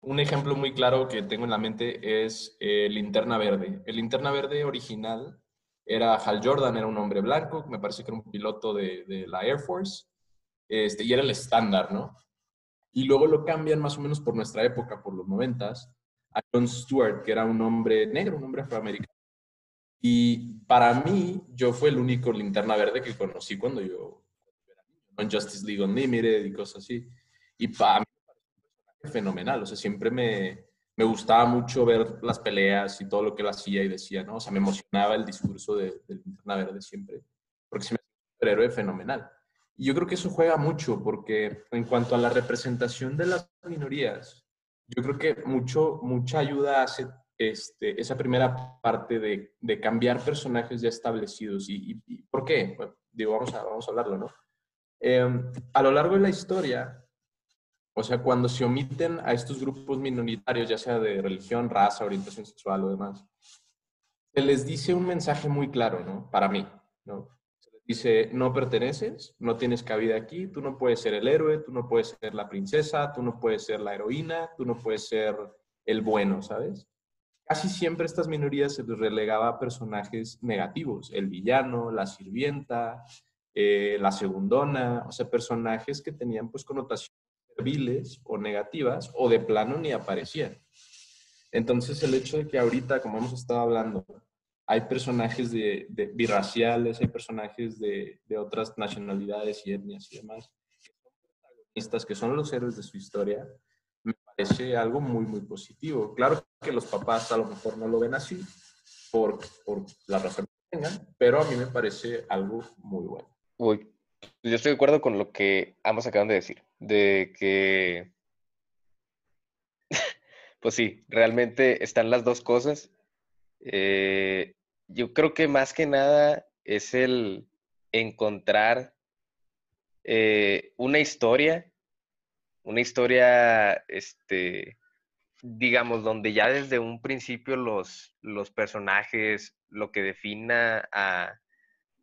un ejemplo muy claro que tengo en la mente es el Linterna Verde. El Linterna Verde original era Hal Jordan, era un hombre blanco, me parece que era un piloto de, de la Air Force, este, y era el estándar, ¿no? Y luego lo cambian más o menos por nuestra época, por los noventas, a John Stewart, que era un hombre negro, un hombre afroamericano. Y para mí, yo fue el único linterna verde que conocí cuando yo en Justice League Unlimited y cosas así. Y para mí, fenomenal, o sea, siempre me, me gustaba mucho ver las peleas y todo lo que él hacía y decía, ¿no? O sea, me emocionaba el discurso de, del linterna verde siempre, porque se me hace un superhéroe fenomenal. Y yo creo que eso juega mucho, porque en cuanto a la representación de las minorías, yo creo que mucho, mucha ayuda hace este, esa primera parte de, de cambiar personajes ya establecidos. ¿Y, y, por qué? digo, vamos a, vamos a hablarlo, ¿no? Eh, a lo largo de la historia, o sea, cuando se omiten a estos grupos minoritarios, ya sea de religión, raza, orientación sexual o demás, se les dice un mensaje muy claro, ¿no? Para mí, ¿no? Se les dice, no perteneces, no tienes cabida aquí, tú no puedes ser el héroe, tú no puedes ser la princesa, tú no puedes ser la heroína, tú no puedes ser el bueno, ¿sabes? Casi siempre estas minorías se les relegaba a personajes negativos, el villano, la sirvienta, eh, la segundona, o sea, personajes que tenían pues connotaciones serviles o negativas o de plano ni aparecían. Entonces el hecho de que ahorita, como hemos estado hablando, hay personajes de, birraciales, hay personajes de, de, otras nacionalidades y etnias y demás, que son que son los héroes de su historia, me parece algo muy, muy positivo. Claro que los papás a lo mejor no lo ven así, por, por la razón que tengan, pero a mí me parece algo muy bueno. Uy, yo estoy de acuerdo con lo que ambos acaban de decir, de que, pues sí, realmente están las dos cosas. Eh, yo creo que más que nada es el encontrar eh, una historia, una historia, este, digamos, donde ya desde un principio los, los personajes, lo que defina a,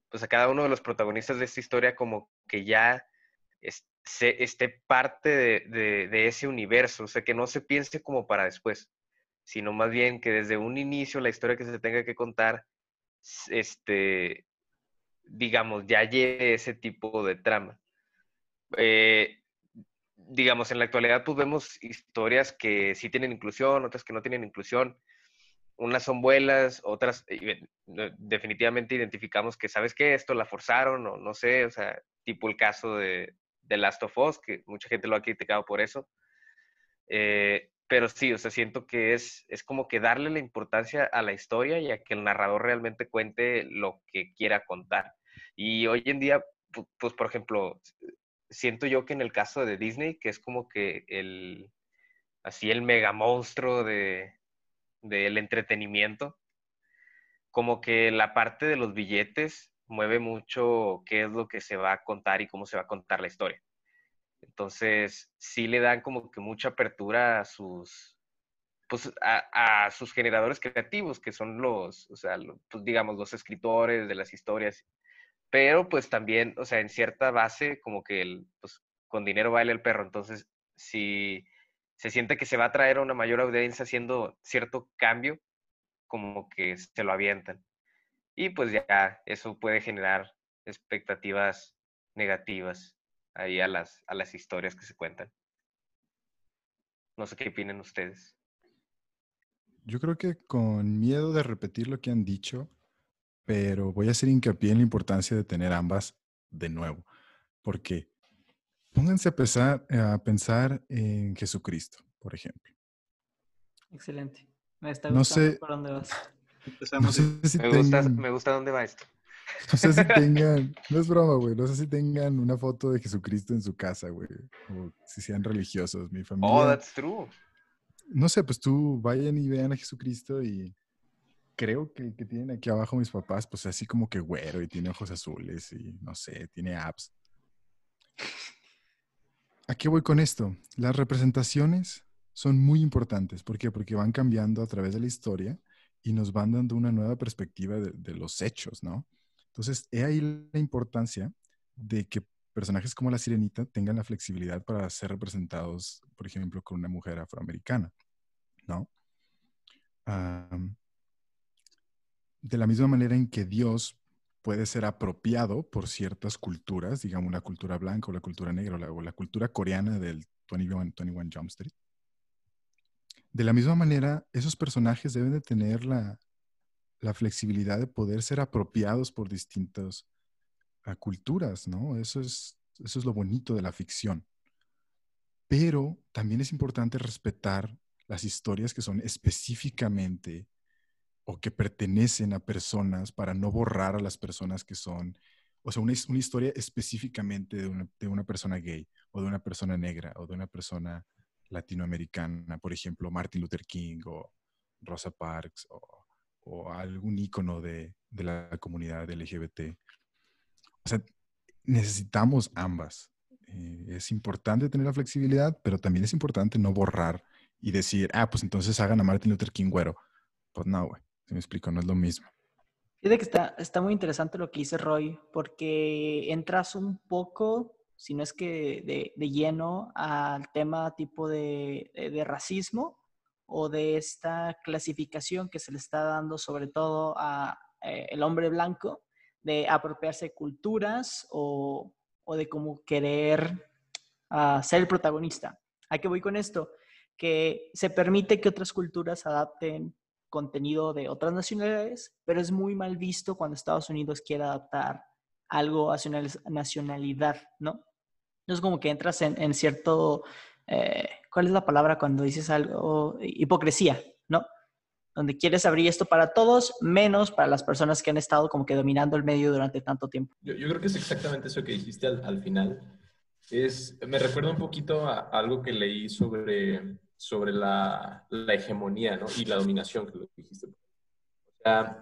pues a cada uno de los protagonistas de esta historia como que ya se, esté parte de, de, ese universo, o sea, que no se piense como para después, sino más bien que desde un inicio la historia que se tenga que contar, este, digamos, ya lleve ese tipo de trama. Eh, digamos, en la actualidad pues vemos historias que sí tienen inclusión, otras que no tienen inclusión, unas son buenas, otras definitivamente identificamos que, ¿sabes qué? Esto la forzaron o no sé, o sea, tipo el caso de, de Last of Us, que mucha gente lo ha criticado por eso. Eh, pero sí, o sea, siento que es, es como que darle la importancia a la historia y a que el narrador realmente cuente lo que quiera contar. Y hoy en día, pues, por ejemplo, siento yo que en el caso de Disney, que es como que el, así el mega monstruo de, del entretenimiento, como que la parte de los billetes mueve mucho qué es lo que se va a contar y cómo se va a contar la historia. Entonces, sí le dan como que mucha apertura a sus, pues, a, sus generadores creativos, que son los, o sea, pues, digamos, los escritores de las historias. Pero, pues, también, o sea, en cierta base, como que el, pues, con dinero baila el perro. Entonces, si se siente que se va a traer a una mayor audiencia haciendo cierto cambio, como que se lo avientan. Y pues ya eso puede generar expectativas negativas ahí a las, a las historias que se cuentan. No sé qué opinan ustedes. Yo creo que con miedo de repetir lo que han dicho, pero voy a hacer hincapié en la importancia de tener ambas de nuevo, porque Pónganse a pensar, a pensar en Jesucristo, por ejemplo. Excelente. Me está no sé, por dónde vas. No sé si me, gusta, me gusta dónde va esto. No sé si tengan, no es broma, güey, no sé si tengan una foto de Jesucristo en su casa, güey, o si sean religiosos, mi familia. Oh, that's true. No sé, pues tú vayan y vean a Jesucristo y creo que el que tienen aquí abajo mis papás, pues así como que güero y tiene ojos azules y no sé, tiene apps. ¿A qué voy con esto? Las representaciones son muy importantes. ¿Por qué? Porque van cambiando a través de la historia y nos van dando una nueva perspectiva de, los hechos, ¿no? Entonces, he ahí la importancia de que personajes como la sirenita tengan la flexibilidad para ser representados, por ejemplo, con una mujer afroamericana, ¿no? de la misma manera en que Dios puede ser apropiado por ciertas culturas, digamos la cultura blanca o la cultura negra o la, cultura coreana del 21, 21 Jump Street. De la misma manera, esos personajes deben de tener la, la flexibilidad de poder ser apropiados por distintas culturas, ¿no? Eso es, eso es lo bonito de la ficción. Pero también es importante respetar las historias que son específicamente o que pertenecen a personas para no borrar a las personas que son, o sea, una, una historia específicamente de una, de una, persona gay o de una persona negra o de una persona latinoamericana, por ejemplo, Martin Luther King o Rosa Parks o, o algún ícono de, de, la comunidad LGBT. O sea, necesitamos ambas. Eh, es importante tener la flexibilidad, pero también es importante no borrar y decir, ah, pues entonces hagan a Martin Luther King güero. Pues no, güey me explico, no es lo mismo. Fíjate que está, está muy interesante lo que dice Roy, porque entras un poco, si no es que de, de lleno, al tema tipo de, de, racismo o de esta clasificación que se le está dando sobre todo a eh, el hombre blanco, de apropiarse de culturas o, o de cómo querer uh, ser el protagonista. ¿A qué voy con esto? Que se permite que otras culturas adapten contenido de otras nacionalidades, pero es muy mal visto cuando Estados Unidos quiere adaptar algo a su nacionalidad, ¿no? Entonces como que entras en, cierto, eh, ¿cuál es la palabra cuando dices algo? Hipocresía, ¿no? Donde quieres abrir esto para todos, menos para las personas que han estado como que dominando el medio durante tanto tiempo. Yo, creo que es exactamente eso que dijiste al, al final. Es, me recuerda un poquito a algo que leí sobre sobre la, la hegemonía ¿no? y la dominación, que lo dijiste.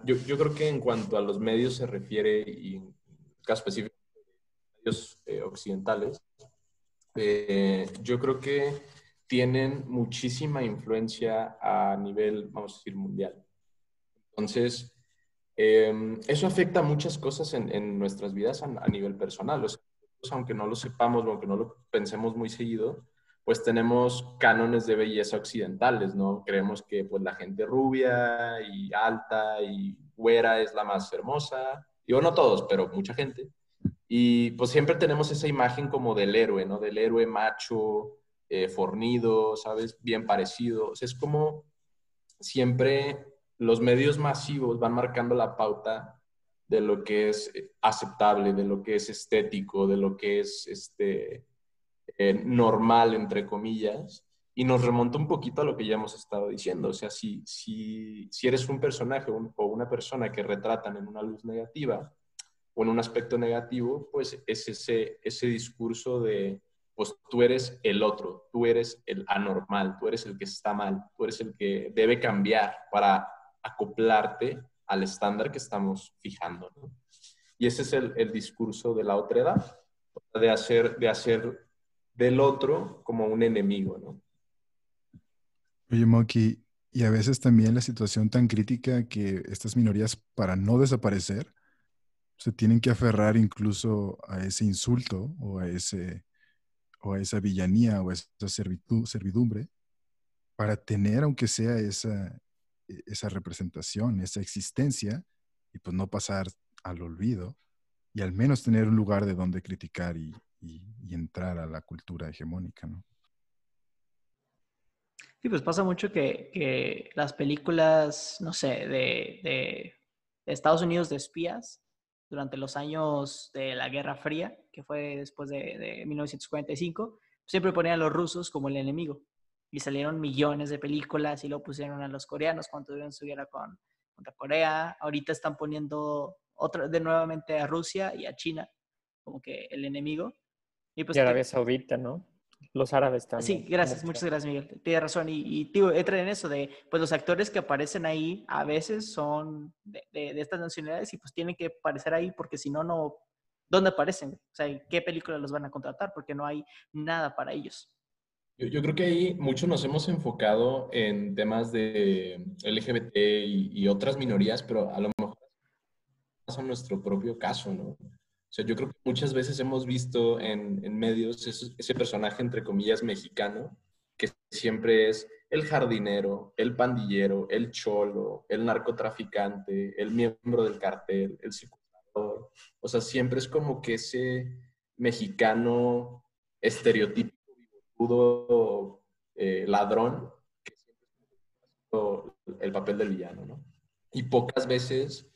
Yo, yo, creo que en cuanto a los medios se refiere, y en caso específico eh, occidentales, eh, yo creo que tienen muchísima influencia a nivel, vamos a decir, mundial. Entonces, eh, eso afecta muchas cosas en, nuestras vidas a, nivel personal. O sea, aunque no lo sepamos, aunque no lo pensemos muy seguido, pues tenemos cánones de belleza occidentales, ¿no? Creemos que pues la gente rubia y alta y güera es la más hermosa. Digo, no todos, pero mucha gente. Y pues siempre tenemos esa imagen como del héroe, ¿no? Del héroe macho, eh, fornido, ¿sabes? Bien parecido. O sea, es como siempre los medios masivos van marcando la pauta de lo que es aceptable, de lo que es estético, de lo que es este, eh, normal, entre comillas, y nos remonta un poquito a lo que ya hemos estado diciendo. O sea, si, si, si eres un personaje o una persona que retratan en una luz negativa o en un aspecto negativo, pues es ese, ese discurso de, pues tú eres el otro, tú eres el anormal, tú eres el que está mal, tú eres el que debe cambiar para acoplarte al estándar que estamos fijando. Y ese es el, el discurso de la otra edad, de hacer, de hacer del otro como un enemigo, ¿no? Oye, Moki, y a veces también la situación tan crítica que estas minorías, para no desaparecer, se tienen que aferrar incluso a ese insulto o a, ese, o a esa villanía o a esa servidumbre para tener, aunque sea esa, esa representación, esa existencia, y pues no pasar al olvido, y al menos tener un lugar de donde criticar y, y, entrar a la cultura hegemónica, ¿no? Sí, pues pasa mucho que, que las películas, no sé, de, de, Estados Unidos de espías durante los años de la Guerra Fría, que fue después de, de 1945, siempre ponían a los rusos como el enemigo. Y salieron millones de películas y lo pusieron a los coreanos cuando tuvieron su guerra con, contra Corea. Ahorita están poniendo otra, de nuevamente a Rusia y a China como que el enemigo. Y, pues, Arabia Saudita, ¿no? Los árabes también. Sí, gracias, muchas gracias, Miguel. Tienes razón. Y, y tío, entra en eso de, pues los actores que aparecen ahí a veces son de, de, estas nacionalidades y pues tienen que aparecer ahí porque si no, no, ¿dónde aparecen? O sea, ¿qué película los van a contratar? Porque no hay nada para ellos. Yo, yo creo que ahí muchos nos hemos enfocado en temas de LGBT y, y otras minorías, pero a lo mejor es nuestro propio caso, ¿no? O sea, yo creo que muchas veces hemos visto en, en medios ese, ese personaje, entre comillas, mexicano, que siempre es el jardinero, el pandillero, el cholo, el narcotraficante, el miembro del cartel, el circulador. O sea, siempre es como que ese mexicano estereotípico, eh, ladrón, que siempre es el papel del villano, ¿no? Y pocas veces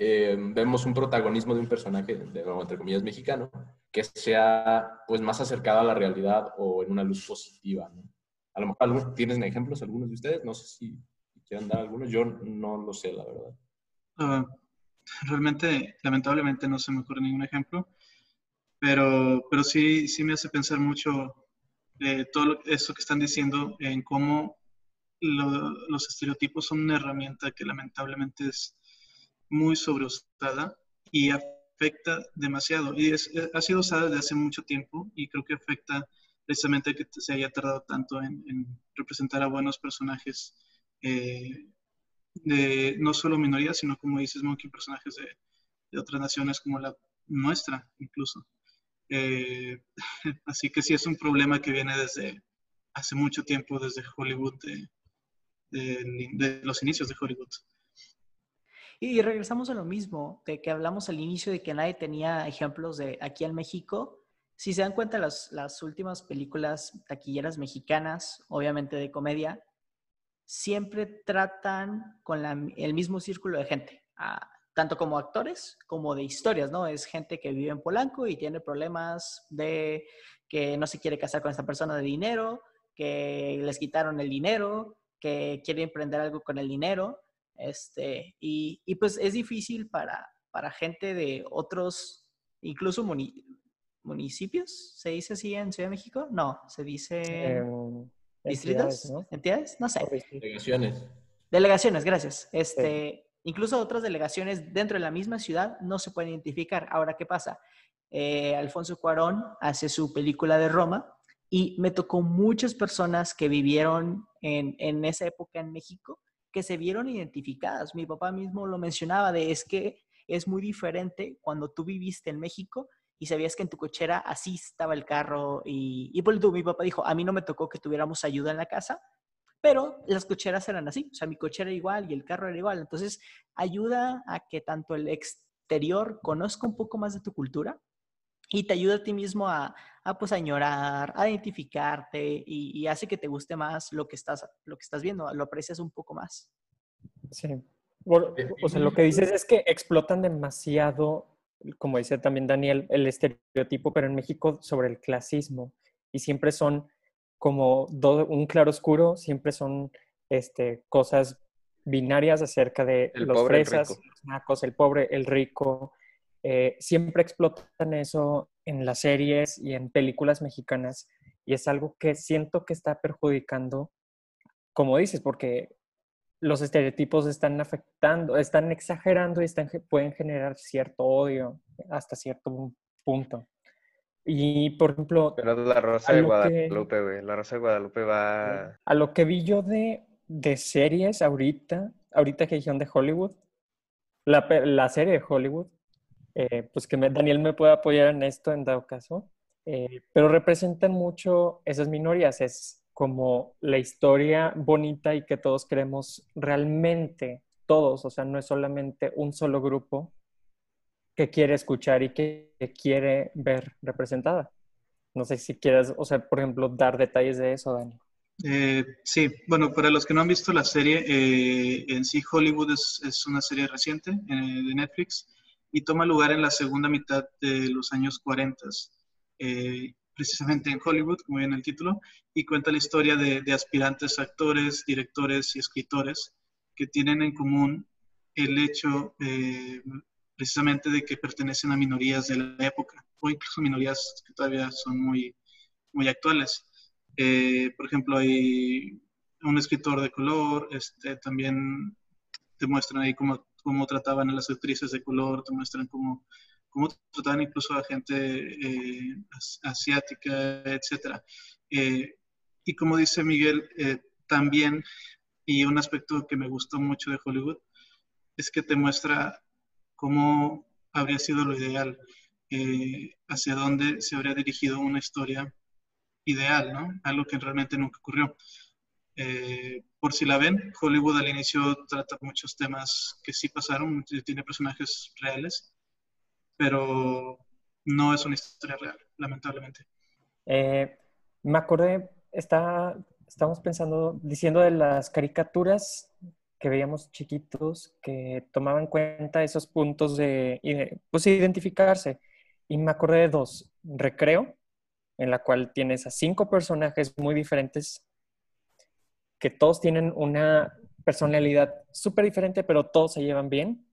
eh, vemos un protagonismo de un personaje, de, entre comillas, mexicano, que sea pues más acercado a la realidad o en una luz positiva, ¿no? A lo mejor tienen ejemplos algunos de ustedes, no sé si quieran dar algunos, yo no lo sé, la verdad. Ah, realmente, lamentablemente no se me ocurre ningún ejemplo, pero, pero sí, sí me hace pensar mucho eh, todo eso que están diciendo en cómo los estereotipos son una herramienta que lamentablemente es muy sobreusada y afecta demasiado. Y es, ha sido usada desde hace mucho tiempo y creo que afecta precisamente que se haya tardado tanto en, representar a buenos personajes eh, de no solo minorías, sino como dices, Monkey, personajes de, otras naciones como la nuestra incluso. Eh, así que sí es un problema que viene desde hace mucho tiempo, desde Hollywood, de, los inicios de Hollywood. Y regresamos a lo mismo, de que hablamos al inicio de que nadie tenía ejemplos de aquí en México si se dan cuenta, las, las últimas películas taquilleras mexicanas, obviamente de comedia, siempre tratan con el mismo círculo de gente, tanto como actores como de historias, ¿no? Es gente que vive en Polanco y tiene problemas de que no se quiere casar con esta persona de dinero, que les quitaron el dinero, que quiere emprender algo con el dinero, este, y, y pues es difícil para, para gente de otros, incluso municipios, ¿se dice así en Ciudad de México? No, se dice distritos, entidades, ¿no? sé. Delegaciones. Delegaciones, gracias. Este, Incluso otras delegaciones dentro de la misma ciudad no se pueden identificar. Ahora, ¿qué pasa? Eh, Alfonso Cuarón hace su película de Roma y me tocó muchas personas que vivieron en, en esa época en México que se vieron identificadas. Mi papá mismo lo mencionaba de es que es muy diferente cuando tú viviste en México y sabías que en tu cochera así estaba el carro y, y por mi papá dijo, a mí no me tocó que tuviéramos ayuda en la casa, pero las cocheras eran así, o sea, mi cochera era igual y el carro era igual, entonces ayuda a que tanto el exterior conozca un poco más de tu cultura y te ayuda a ti mismo a, a pues a añorar, a identificarte y, hace que te guste más lo que estás, lo que estás viendo, lo aprecias un poco más. Sí. o sea, lo que dices es que explotan demasiado como dice también Daniel, el estereotipo, pero en México sobre el clasismo. Y siempre son como un claro oscuro, siempre son este, cosas binarias acerca de los fresas, los nacos, el pobre, el rico. Eh, siempre explotan eso en las series y en películas mexicanas. Y es algo que siento que está perjudicando, como dices, porque los estereotipos están afectando, están exagerando y están, pueden generar cierto odio hasta cierto punto. Y, por ejemplo... Pero la Rosa de Guadalupe, güey. La Rosa de Guadalupe va... A lo que vi yo de, de series ahorita, ahorita que dijeron de Hollywood, la, la serie de Hollywood, eh, pues que Daniel me pueda apoyar en esto en dado caso, eh, pero representan mucho esas minorías. Es como la historia bonita y que todos queremos realmente, todos, o sea, no es solamente un solo grupo que quiere escuchar y que, quiere ver representada. No sé si quieres, o sea, por ejemplo, dar detalles de eso, Dani. Eh, sí, bueno, para los que no han visto la serie, eh, en sí Hollywood es, es una serie reciente eh, de Netflix y toma lugar en la segunda mitad de los años 40 precisamente en Hollywood, como viene el título, y cuenta la historia de, aspirantes actores, directores y escritores que tienen en común el hecho eh, precisamente de que pertenecen a minorías de la época, o incluso minorías que todavía son muy, muy actuales. Eh, por ejemplo, hay un escritor de color, este, también te muestran ahí cómo, cómo trataban a las actrices de color, te muestran cómo cómo trataban incluso a gente eh, asiática, etc. Eh, y como dice Miguel, eh, también, y un aspecto que me gustó mucho de Hollywood, es que te muestra cómo habría sido lo ideal. hacia dónde se habría dirigido una historia ideal, ¿no? Algo que realmente nunca ocurrió. Eh, por si la ven, Hollywood al inicio trata muchos temas que sí pasaron, tiene personajes reales, pero no es una historia real, lamentablemente. Eh, me acordé, está, estamos pensando, diciendo de las caricaturas que veíamos chiquitos que tomaban en cuenta esos puntos de, pues, identificarse. Y me acordé de dos. Recreo, en la cual tienes a cinco personajes muy diferentes que todos tienen una personalidad súper diferente, pero todos se llevan bien,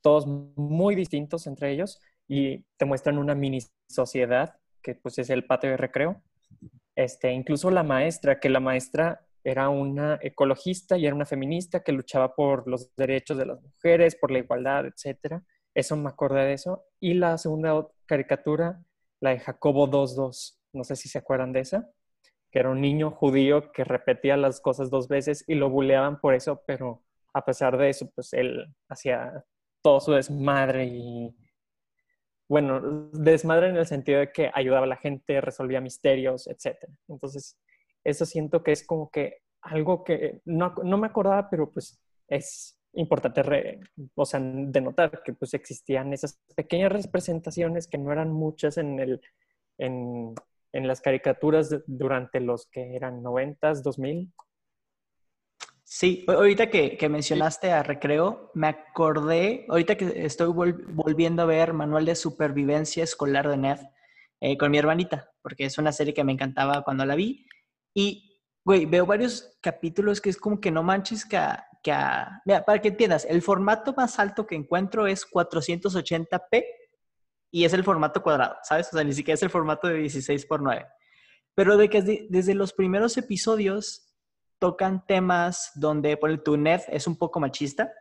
todos muy distintos entre ellos y te muestran una mini sociedad que pues es el patio de recreo. Este, incluso la maestra, que la maestra era una ecologista y era una feminista que luchaba por los derechos de las mujeres, por la igualdad, etc. Eso me acordé de eso. Y la segunda caricatura, la de Jacobo 2.2. No sé si se acuerdan de esa que era un niño judío que repetía las cosas dos veces y lo buleaban por eso, pero a pesar de eso, pues él hacía todo su desmadre y, bueno, desmadre en el sentido de que ayudaba a la gente, resolvía misterios, etc. Entonces, eso siento que es como que algo que no, no me acordaba, pero pues es importante, o sea, denotar que pues existían esas pequeñas representaciones que no eran muchas en el, en, en las caricaturas durante los que eran 90, 2000. Sí, ahorita que, mencionaste a Recreo, me acordé, ahorita que estoy volviendo a ver Manual de Supervivencia Escolar de Ned eh, con mi hermanita, porque es una serie que me encantaba cuando la vi. Y, güey, veo varios capítulos que es como que no manches que que Mira, para que entiendas, el formato más alto que encuentro es 480p y es el formato cuadrado, ¿sabes? O sea, ni siquiera es el formato de 16 por 9. Pero de que desde los primeros episodios tocan temas donde, por el TUNED es un poco machista,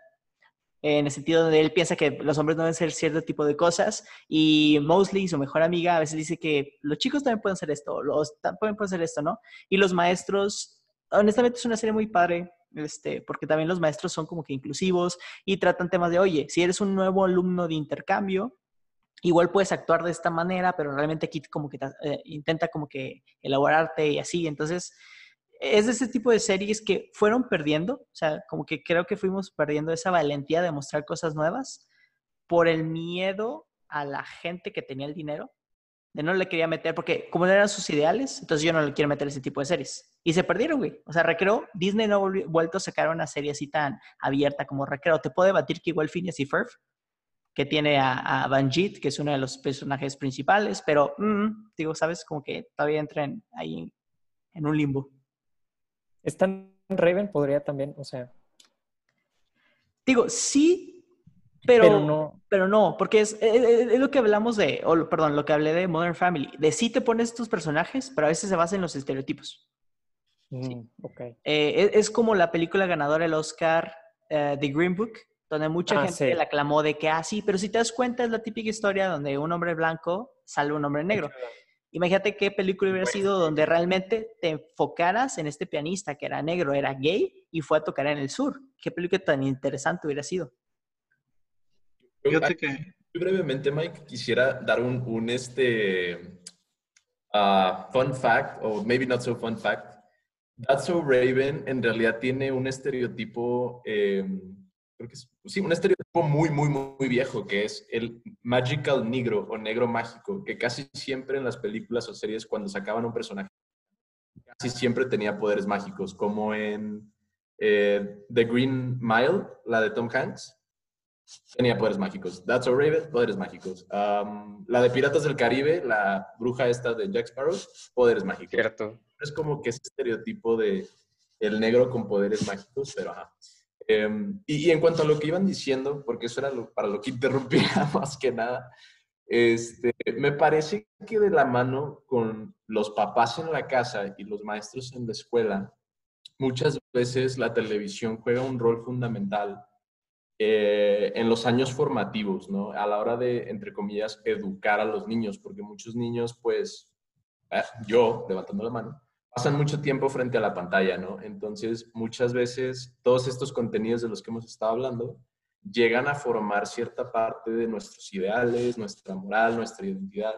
en el sentido donde él piensa que los hombres deben ser cierto tipo de cosas y Mosley, su mejor amiga, a veces dice que los chicos también pueden hacer esto, los también pueden hacer esto, ¿no? Y los maestros, honestamente es una serie muy padre, este, porque también los maestros son como que inclusivos y tratan temas de, oye, si eres un nuevo alumno de intercambio, igual puedes actuar de esta manera, pero realmente aquí como que eh, intenta como que elaborarte y así. Entonces, es de ese tipo de series que fueron perdiendo, o sea, como que creo que fuimos perdiendo esa valentía de mostrar cosas nuevas por el miedo a la gente que tenía el dinero, de no le quería meter, porque como no eran sus ideales, entonces yo no le quiero meter ese tipo de series. Y se perdieron, güey. O sea, Recreo, Disney no ha vuelto a sacar una serie así tan abierta como Recreo. Te puedo debatir que igual Phineas y Ferb que tiene a, a Banjit, que es uno de los personajes principales, pero mm, digo, ¿sabes? Como que todavía entran ahí en un limbo. Stan Raven podría también, o sea. Digo, sí, pero, no. Pero no, porque es, es, lo que hablamos de, o perdón, lo que hablé de Modern Family, de sí te pones estos personajes, pero a veces se basa en los estereotipos. Mm, eh, es, como la película ganadora del Oscar, uh, The Green Book, donde mucha ah, gente la aclamó de que, ah, sí, pero si te das cuenta es la típica historia donde un hombre blanco salva a un hombre negro. Imagínate qué película hubiera sido donde realmente te enfocaras en este pianista que era negro, era gay y fue a tocar en el sur. Qué película tan interesante hubiera sido. Fíjate que... brevemente, Mike, quisiera dar un, un este, uh, fun fact, o maybe not so fun fact. That's So Raven en realidad tiene un estereotipo... Eh, que sí, un estereotipo muy, muy, muy viejo, que es el magical negro o negro mágico, que casi siempre en las películas o series cuando sacaban un personaje, casi siempre tenía poderes mágicos, como en eh, The Green Mile, la de Tom Hanks, tenía poderes mágicos. That's So Raven, poderes mágicos. la de Piratas del Caribe, la bruja esta de Jack Sparrow, poderes mágicos. Cierto. Es como que ese estereotipo de el negro con poderes mágicos, pero ajá. Em, y, en cuanto a lo que iban diciendo, porque eso era para lo que interrumpía más que nada, este, me parece que de la mano con los papás en la casa y los maestros en la escuela, muchas veces la televisión juega un rol fundamental eh, en los años formativos, ¿no? A la hora de, entre comillas, educar a los niños, porque muchos niños, pues, eh, yo, levantando la mano, pasan mucho tiempo frente a la pantalla, ¿no? Entonces, muchas veces todos estos contenidos de los que hemos estado hablando llegan a formar cierta parte de nuestros ideales, nuestra moral, nuestra identidad.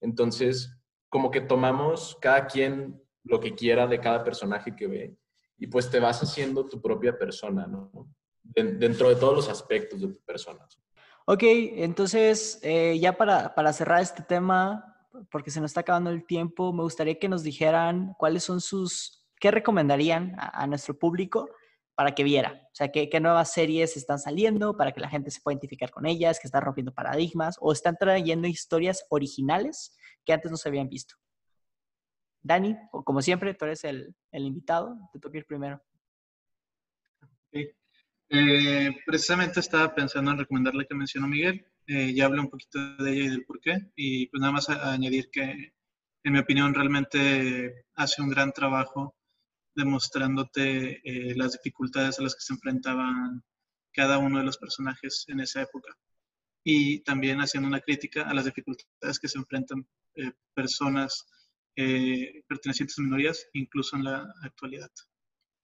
Entonces, como que tomamos cada quien lo que quiera de cada personaje que ve y pues te vas haciendo tu propia persona, ¿no? dentro de todos los aspectos de tu persona. Ok, entonces eh, ya para, para cerrar este tema, porque se nos está acabando el tiempo, me gustaría que nos dijeran cuáles son sus, qué recomendarían a, nuestro público para que viera. O sea, qué, nuevas series están saliendo para que la gente se pueda identificar con ellas, que están rompiendo paradigmas o están trayendo historias originales que antes no se habían visto. Dani, como siempre, tú eres el, el invitado, te toca ir primero. Sí. Eh, precisamente estaba pensando en recomendarle que mencionó Miguel. Eh, ya hablé un poquito de ella y del por qué. Y pues nada más a, a añadir que, en mi opinión, realmente hace un gran trabajo demostrándote eh, las dificultades a las que se enfrentaban cada uno de los personajes en esa época. Y también haciendo una crítica a las dificultades que se enfrentan eh, personas eh, pertenecientes a minorías, incluso en la actualidad.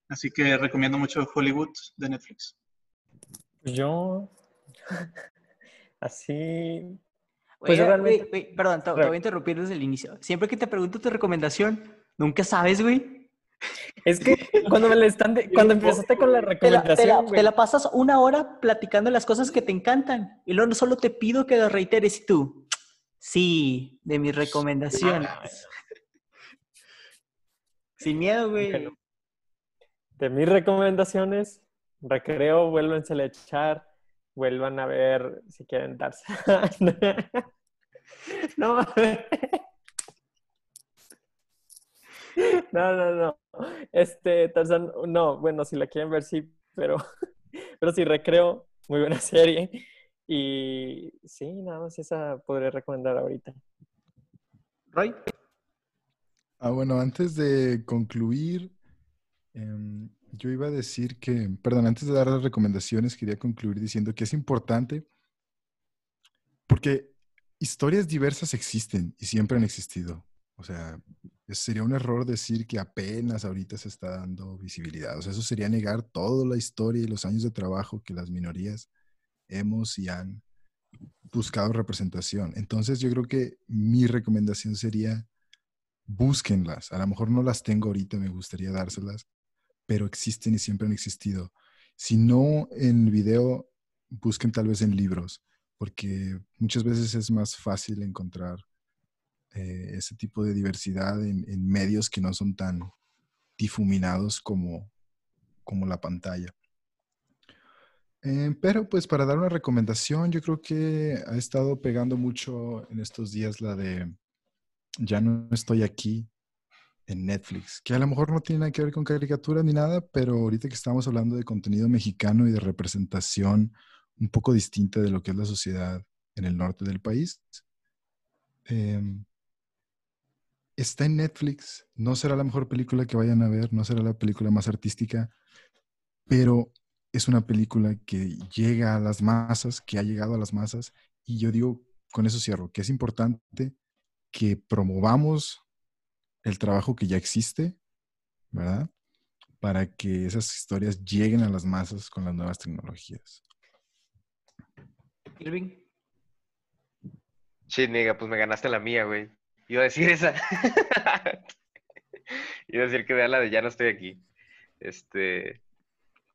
Así que recomiendo mucho Hollywood de Netflix. Yo, así... Pues Oye, realmente... Wey, wey, perdón, te, te, voy a interrumpir desde el inicio. Siempre que te pregunto tu recomendación, nunca sabes, güey. Es que cuando me la están de, cuando empezaste con la recomendación, te la, te, la, te la, pasas una hora platicando las cosas que te encantan y luego solo te pido que lo reiteres y tú, sí, de mis recomendaciones. Sin miedo, güey. De mis recomendaciones, recreo, vuélvense a echar, vuelvan a ver si quieren darse. no, no, no, no. Este, Tarzan, no, bueno, si la quieren ver, sí, pero, pero sí, recreo, muy buena serie. Y sí, nada más esa podría recomendar ahorita. Roy. Ah, bueno, antes de concluir, eh, yo iba a decir que, perdón, antes de dar las recomendaciones, quería concluir diciendo que es importante porque historias diversas existen y siempre han existido. O sea, sería un error decir que apenas ahorita se está dando visibilidad. O sea, eso sería negar toda la historia y los años de trabajo que las minorías hemos y han buscado representación. Entonces, yo creo que mi recomendación sería búsquenlas. A lo mejor no las tengo ahorita, me gustaría dárselas, pero existen y siempre han existido. Si no en video, busquen tal vez en libros, porque muchas veces es más fácil encontrar eh, ese tipo de diversidad en, medios que no son tan difuminados como, como la pantalla. Eh, pero pues para dar una recomendación, yo creo que ha estado pegando mucho en estos días la de Ya no estoy aquí en Netflix, que a lo mejor no tiene nada que ver con caricatura ni nada, pero ahorita que estamos hablando de contenido mexicano y de representación un poco distinta de lo que es la sociedad en el norte del país, eh, está en Netflix. No será la mejor película que vayan a ver, no será la película más artística, pero es una película que llega a las masas, que ha llegado a las masas. Y yo digo, con eso cierro, que es importante que promovamos el trabajo que ya existe, ¿verdad? Para que esas historias lleguen a las masas con las nuevas tecnologías. Irving. Sí, nega, pues me ganaste la mía, güey. Iba a decir esa. Iba a decir que vea la de ya no estoy aquí. Este.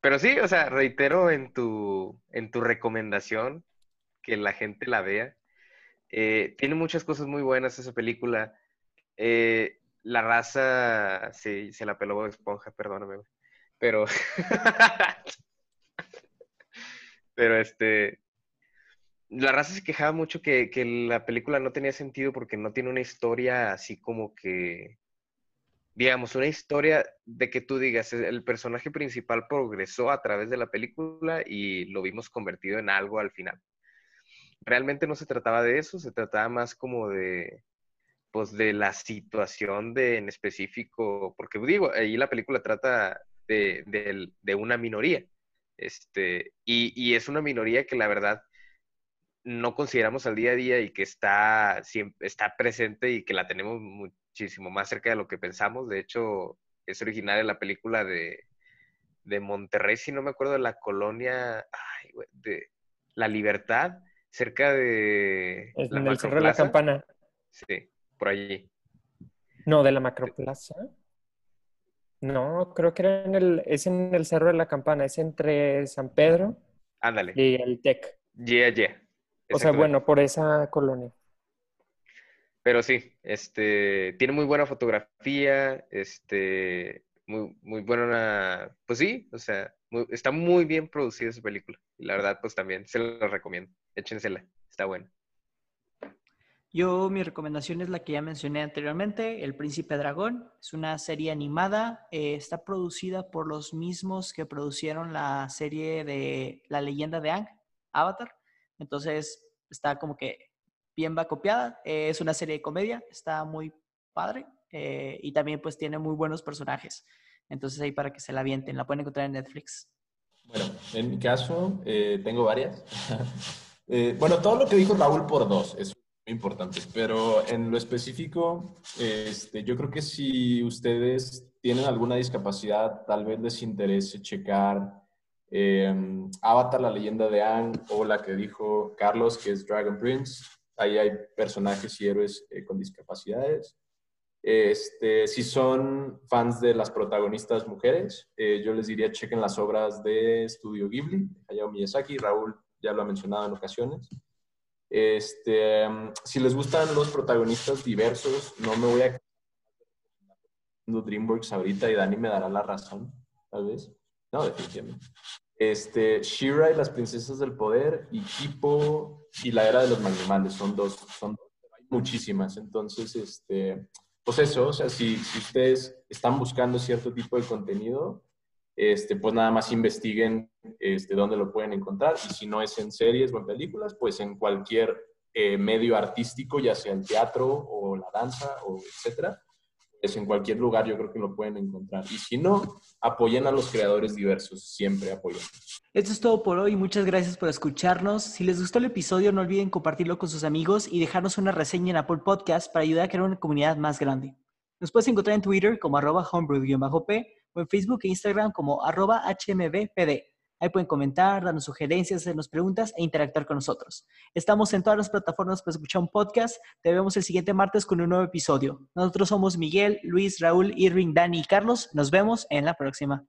Pero sí, o sea, reitero en tu, en tu recomendación que la gente la vea. Eh, tiene muchas cosas muy buenas esa película. Eh, la raza, sí, se la peló esponja, perdóname, Pero. Pero este la raza se quejaba mucho que, que, la película no tenía sentido porque no tiene una historia así como que, digamos, una historia de que tú digas, el personaje principal progresó a través de la película y lo vimos convertido en algo al final. Realmente no se trataba de eso, se trataba más como de, pues, de la situación de, en específico, porque digo, ahí la película trata de, de, de una minoría, este, y, y es una minoría que la verdad no consideramos al día a día y que está, siempre, está presente y que la tenemos muchísimo más cerca de lo que pensamos. De hecho, es original de la película de, de Monterrey, si no me acuerdo, de la colonia ay, de La Libertad, cerca de... Es la en el Cerro de la. Campana. Sí, por allí. No, de la Macroplaza. No, creo que era en el, es en el Cerro de la Campana, es entre San Pedro Ándale. y el TEC. Yeah, yeah. O sea, bueno, por esa colonia. Pero sí, este, tiene muy buena fotografía, este, muy, muy buena, pues sí, o sea, muy- está muy bien producida esa película. Y la verdad, pues también se la recomiendo. Échensela, está buena. Yo, mi recomendación es la que ya mencioné anteriormente, El Príncipe Dragón. Es una serie animada, eh, está producida por los mismos que producieron la serie de La leyenda de Aang, Avatar. Entonces, está como que bien va copiada. Eh, es una serie de comedia, está muy padre eh, y también pues tiene muy buenos personajes. Entonces ahí para que se la avienten, la pueden encontrar en Netflix. Bueno, en mi caso, tengo varias. Bueno, todo lo que dijo Raúl por dos es muy importante, pero en lo específico, este, yo creo que si ustedes tienen alguna discapacidad, tal vez les interese checar eh, Avatar, la leyenda de Aang, o la que dijo Carlos, que es Dragon Prince. Ahí hay personajes y héroes eh, con discapacidades. Este, si son fans de las protagonistas mujeres, eh, yo les diría chequen las obras de Studio Ghibli, Hayao Miyazaki, Raúl ya lo ha mencionado en ocasiones. Este, si les gustan los protagonistas diversos, no me voy a DreamWorks ahorita y Dani me dará la razón, tal vez. No, definitivamente. Este, She-Ra y las princesas del poder y Hippo y la era de los animales son dos, son dos, hay muchísimas. Entonces, este, pues eso, o sea, si, si ustedes están buscando cierto tipo de contenido, este, pues nada más investiguen este, dónde lo pueden encontrar. Y si no es en series o en películas, pues en cualquier eh, medio artístico, ya sea el teatro o la danza o etcétera. Pues en cualquier lugar yo creo que lo pueden encontrar. Y si no, apoyen a los creadores diversos, siempre apoyen. Esto es todo por hoy. Muchas gracias por escucharnos. Si les gustó el episodio, no olviden compartirlo con sus amigos y dejarnos una reseña en Apple Podcast para ayudar a crear una comunidad más grande. Nos puedes encontrar en Twitter como arroba homebrew-p o en Facebook e Instagram como arroba hmbpd. Ahí pueden comentar, darnos sugerencias, hacernos preguntas e interactuar con nosotros. Estamos en todas las plataformas para escuchar un podcast. Te vemos el siguiente martes con un nuevo episodio. Nosotros somos Miguel, Luis, Raúl, Irving, Dani y Carlos. Nos vemos en la próxima.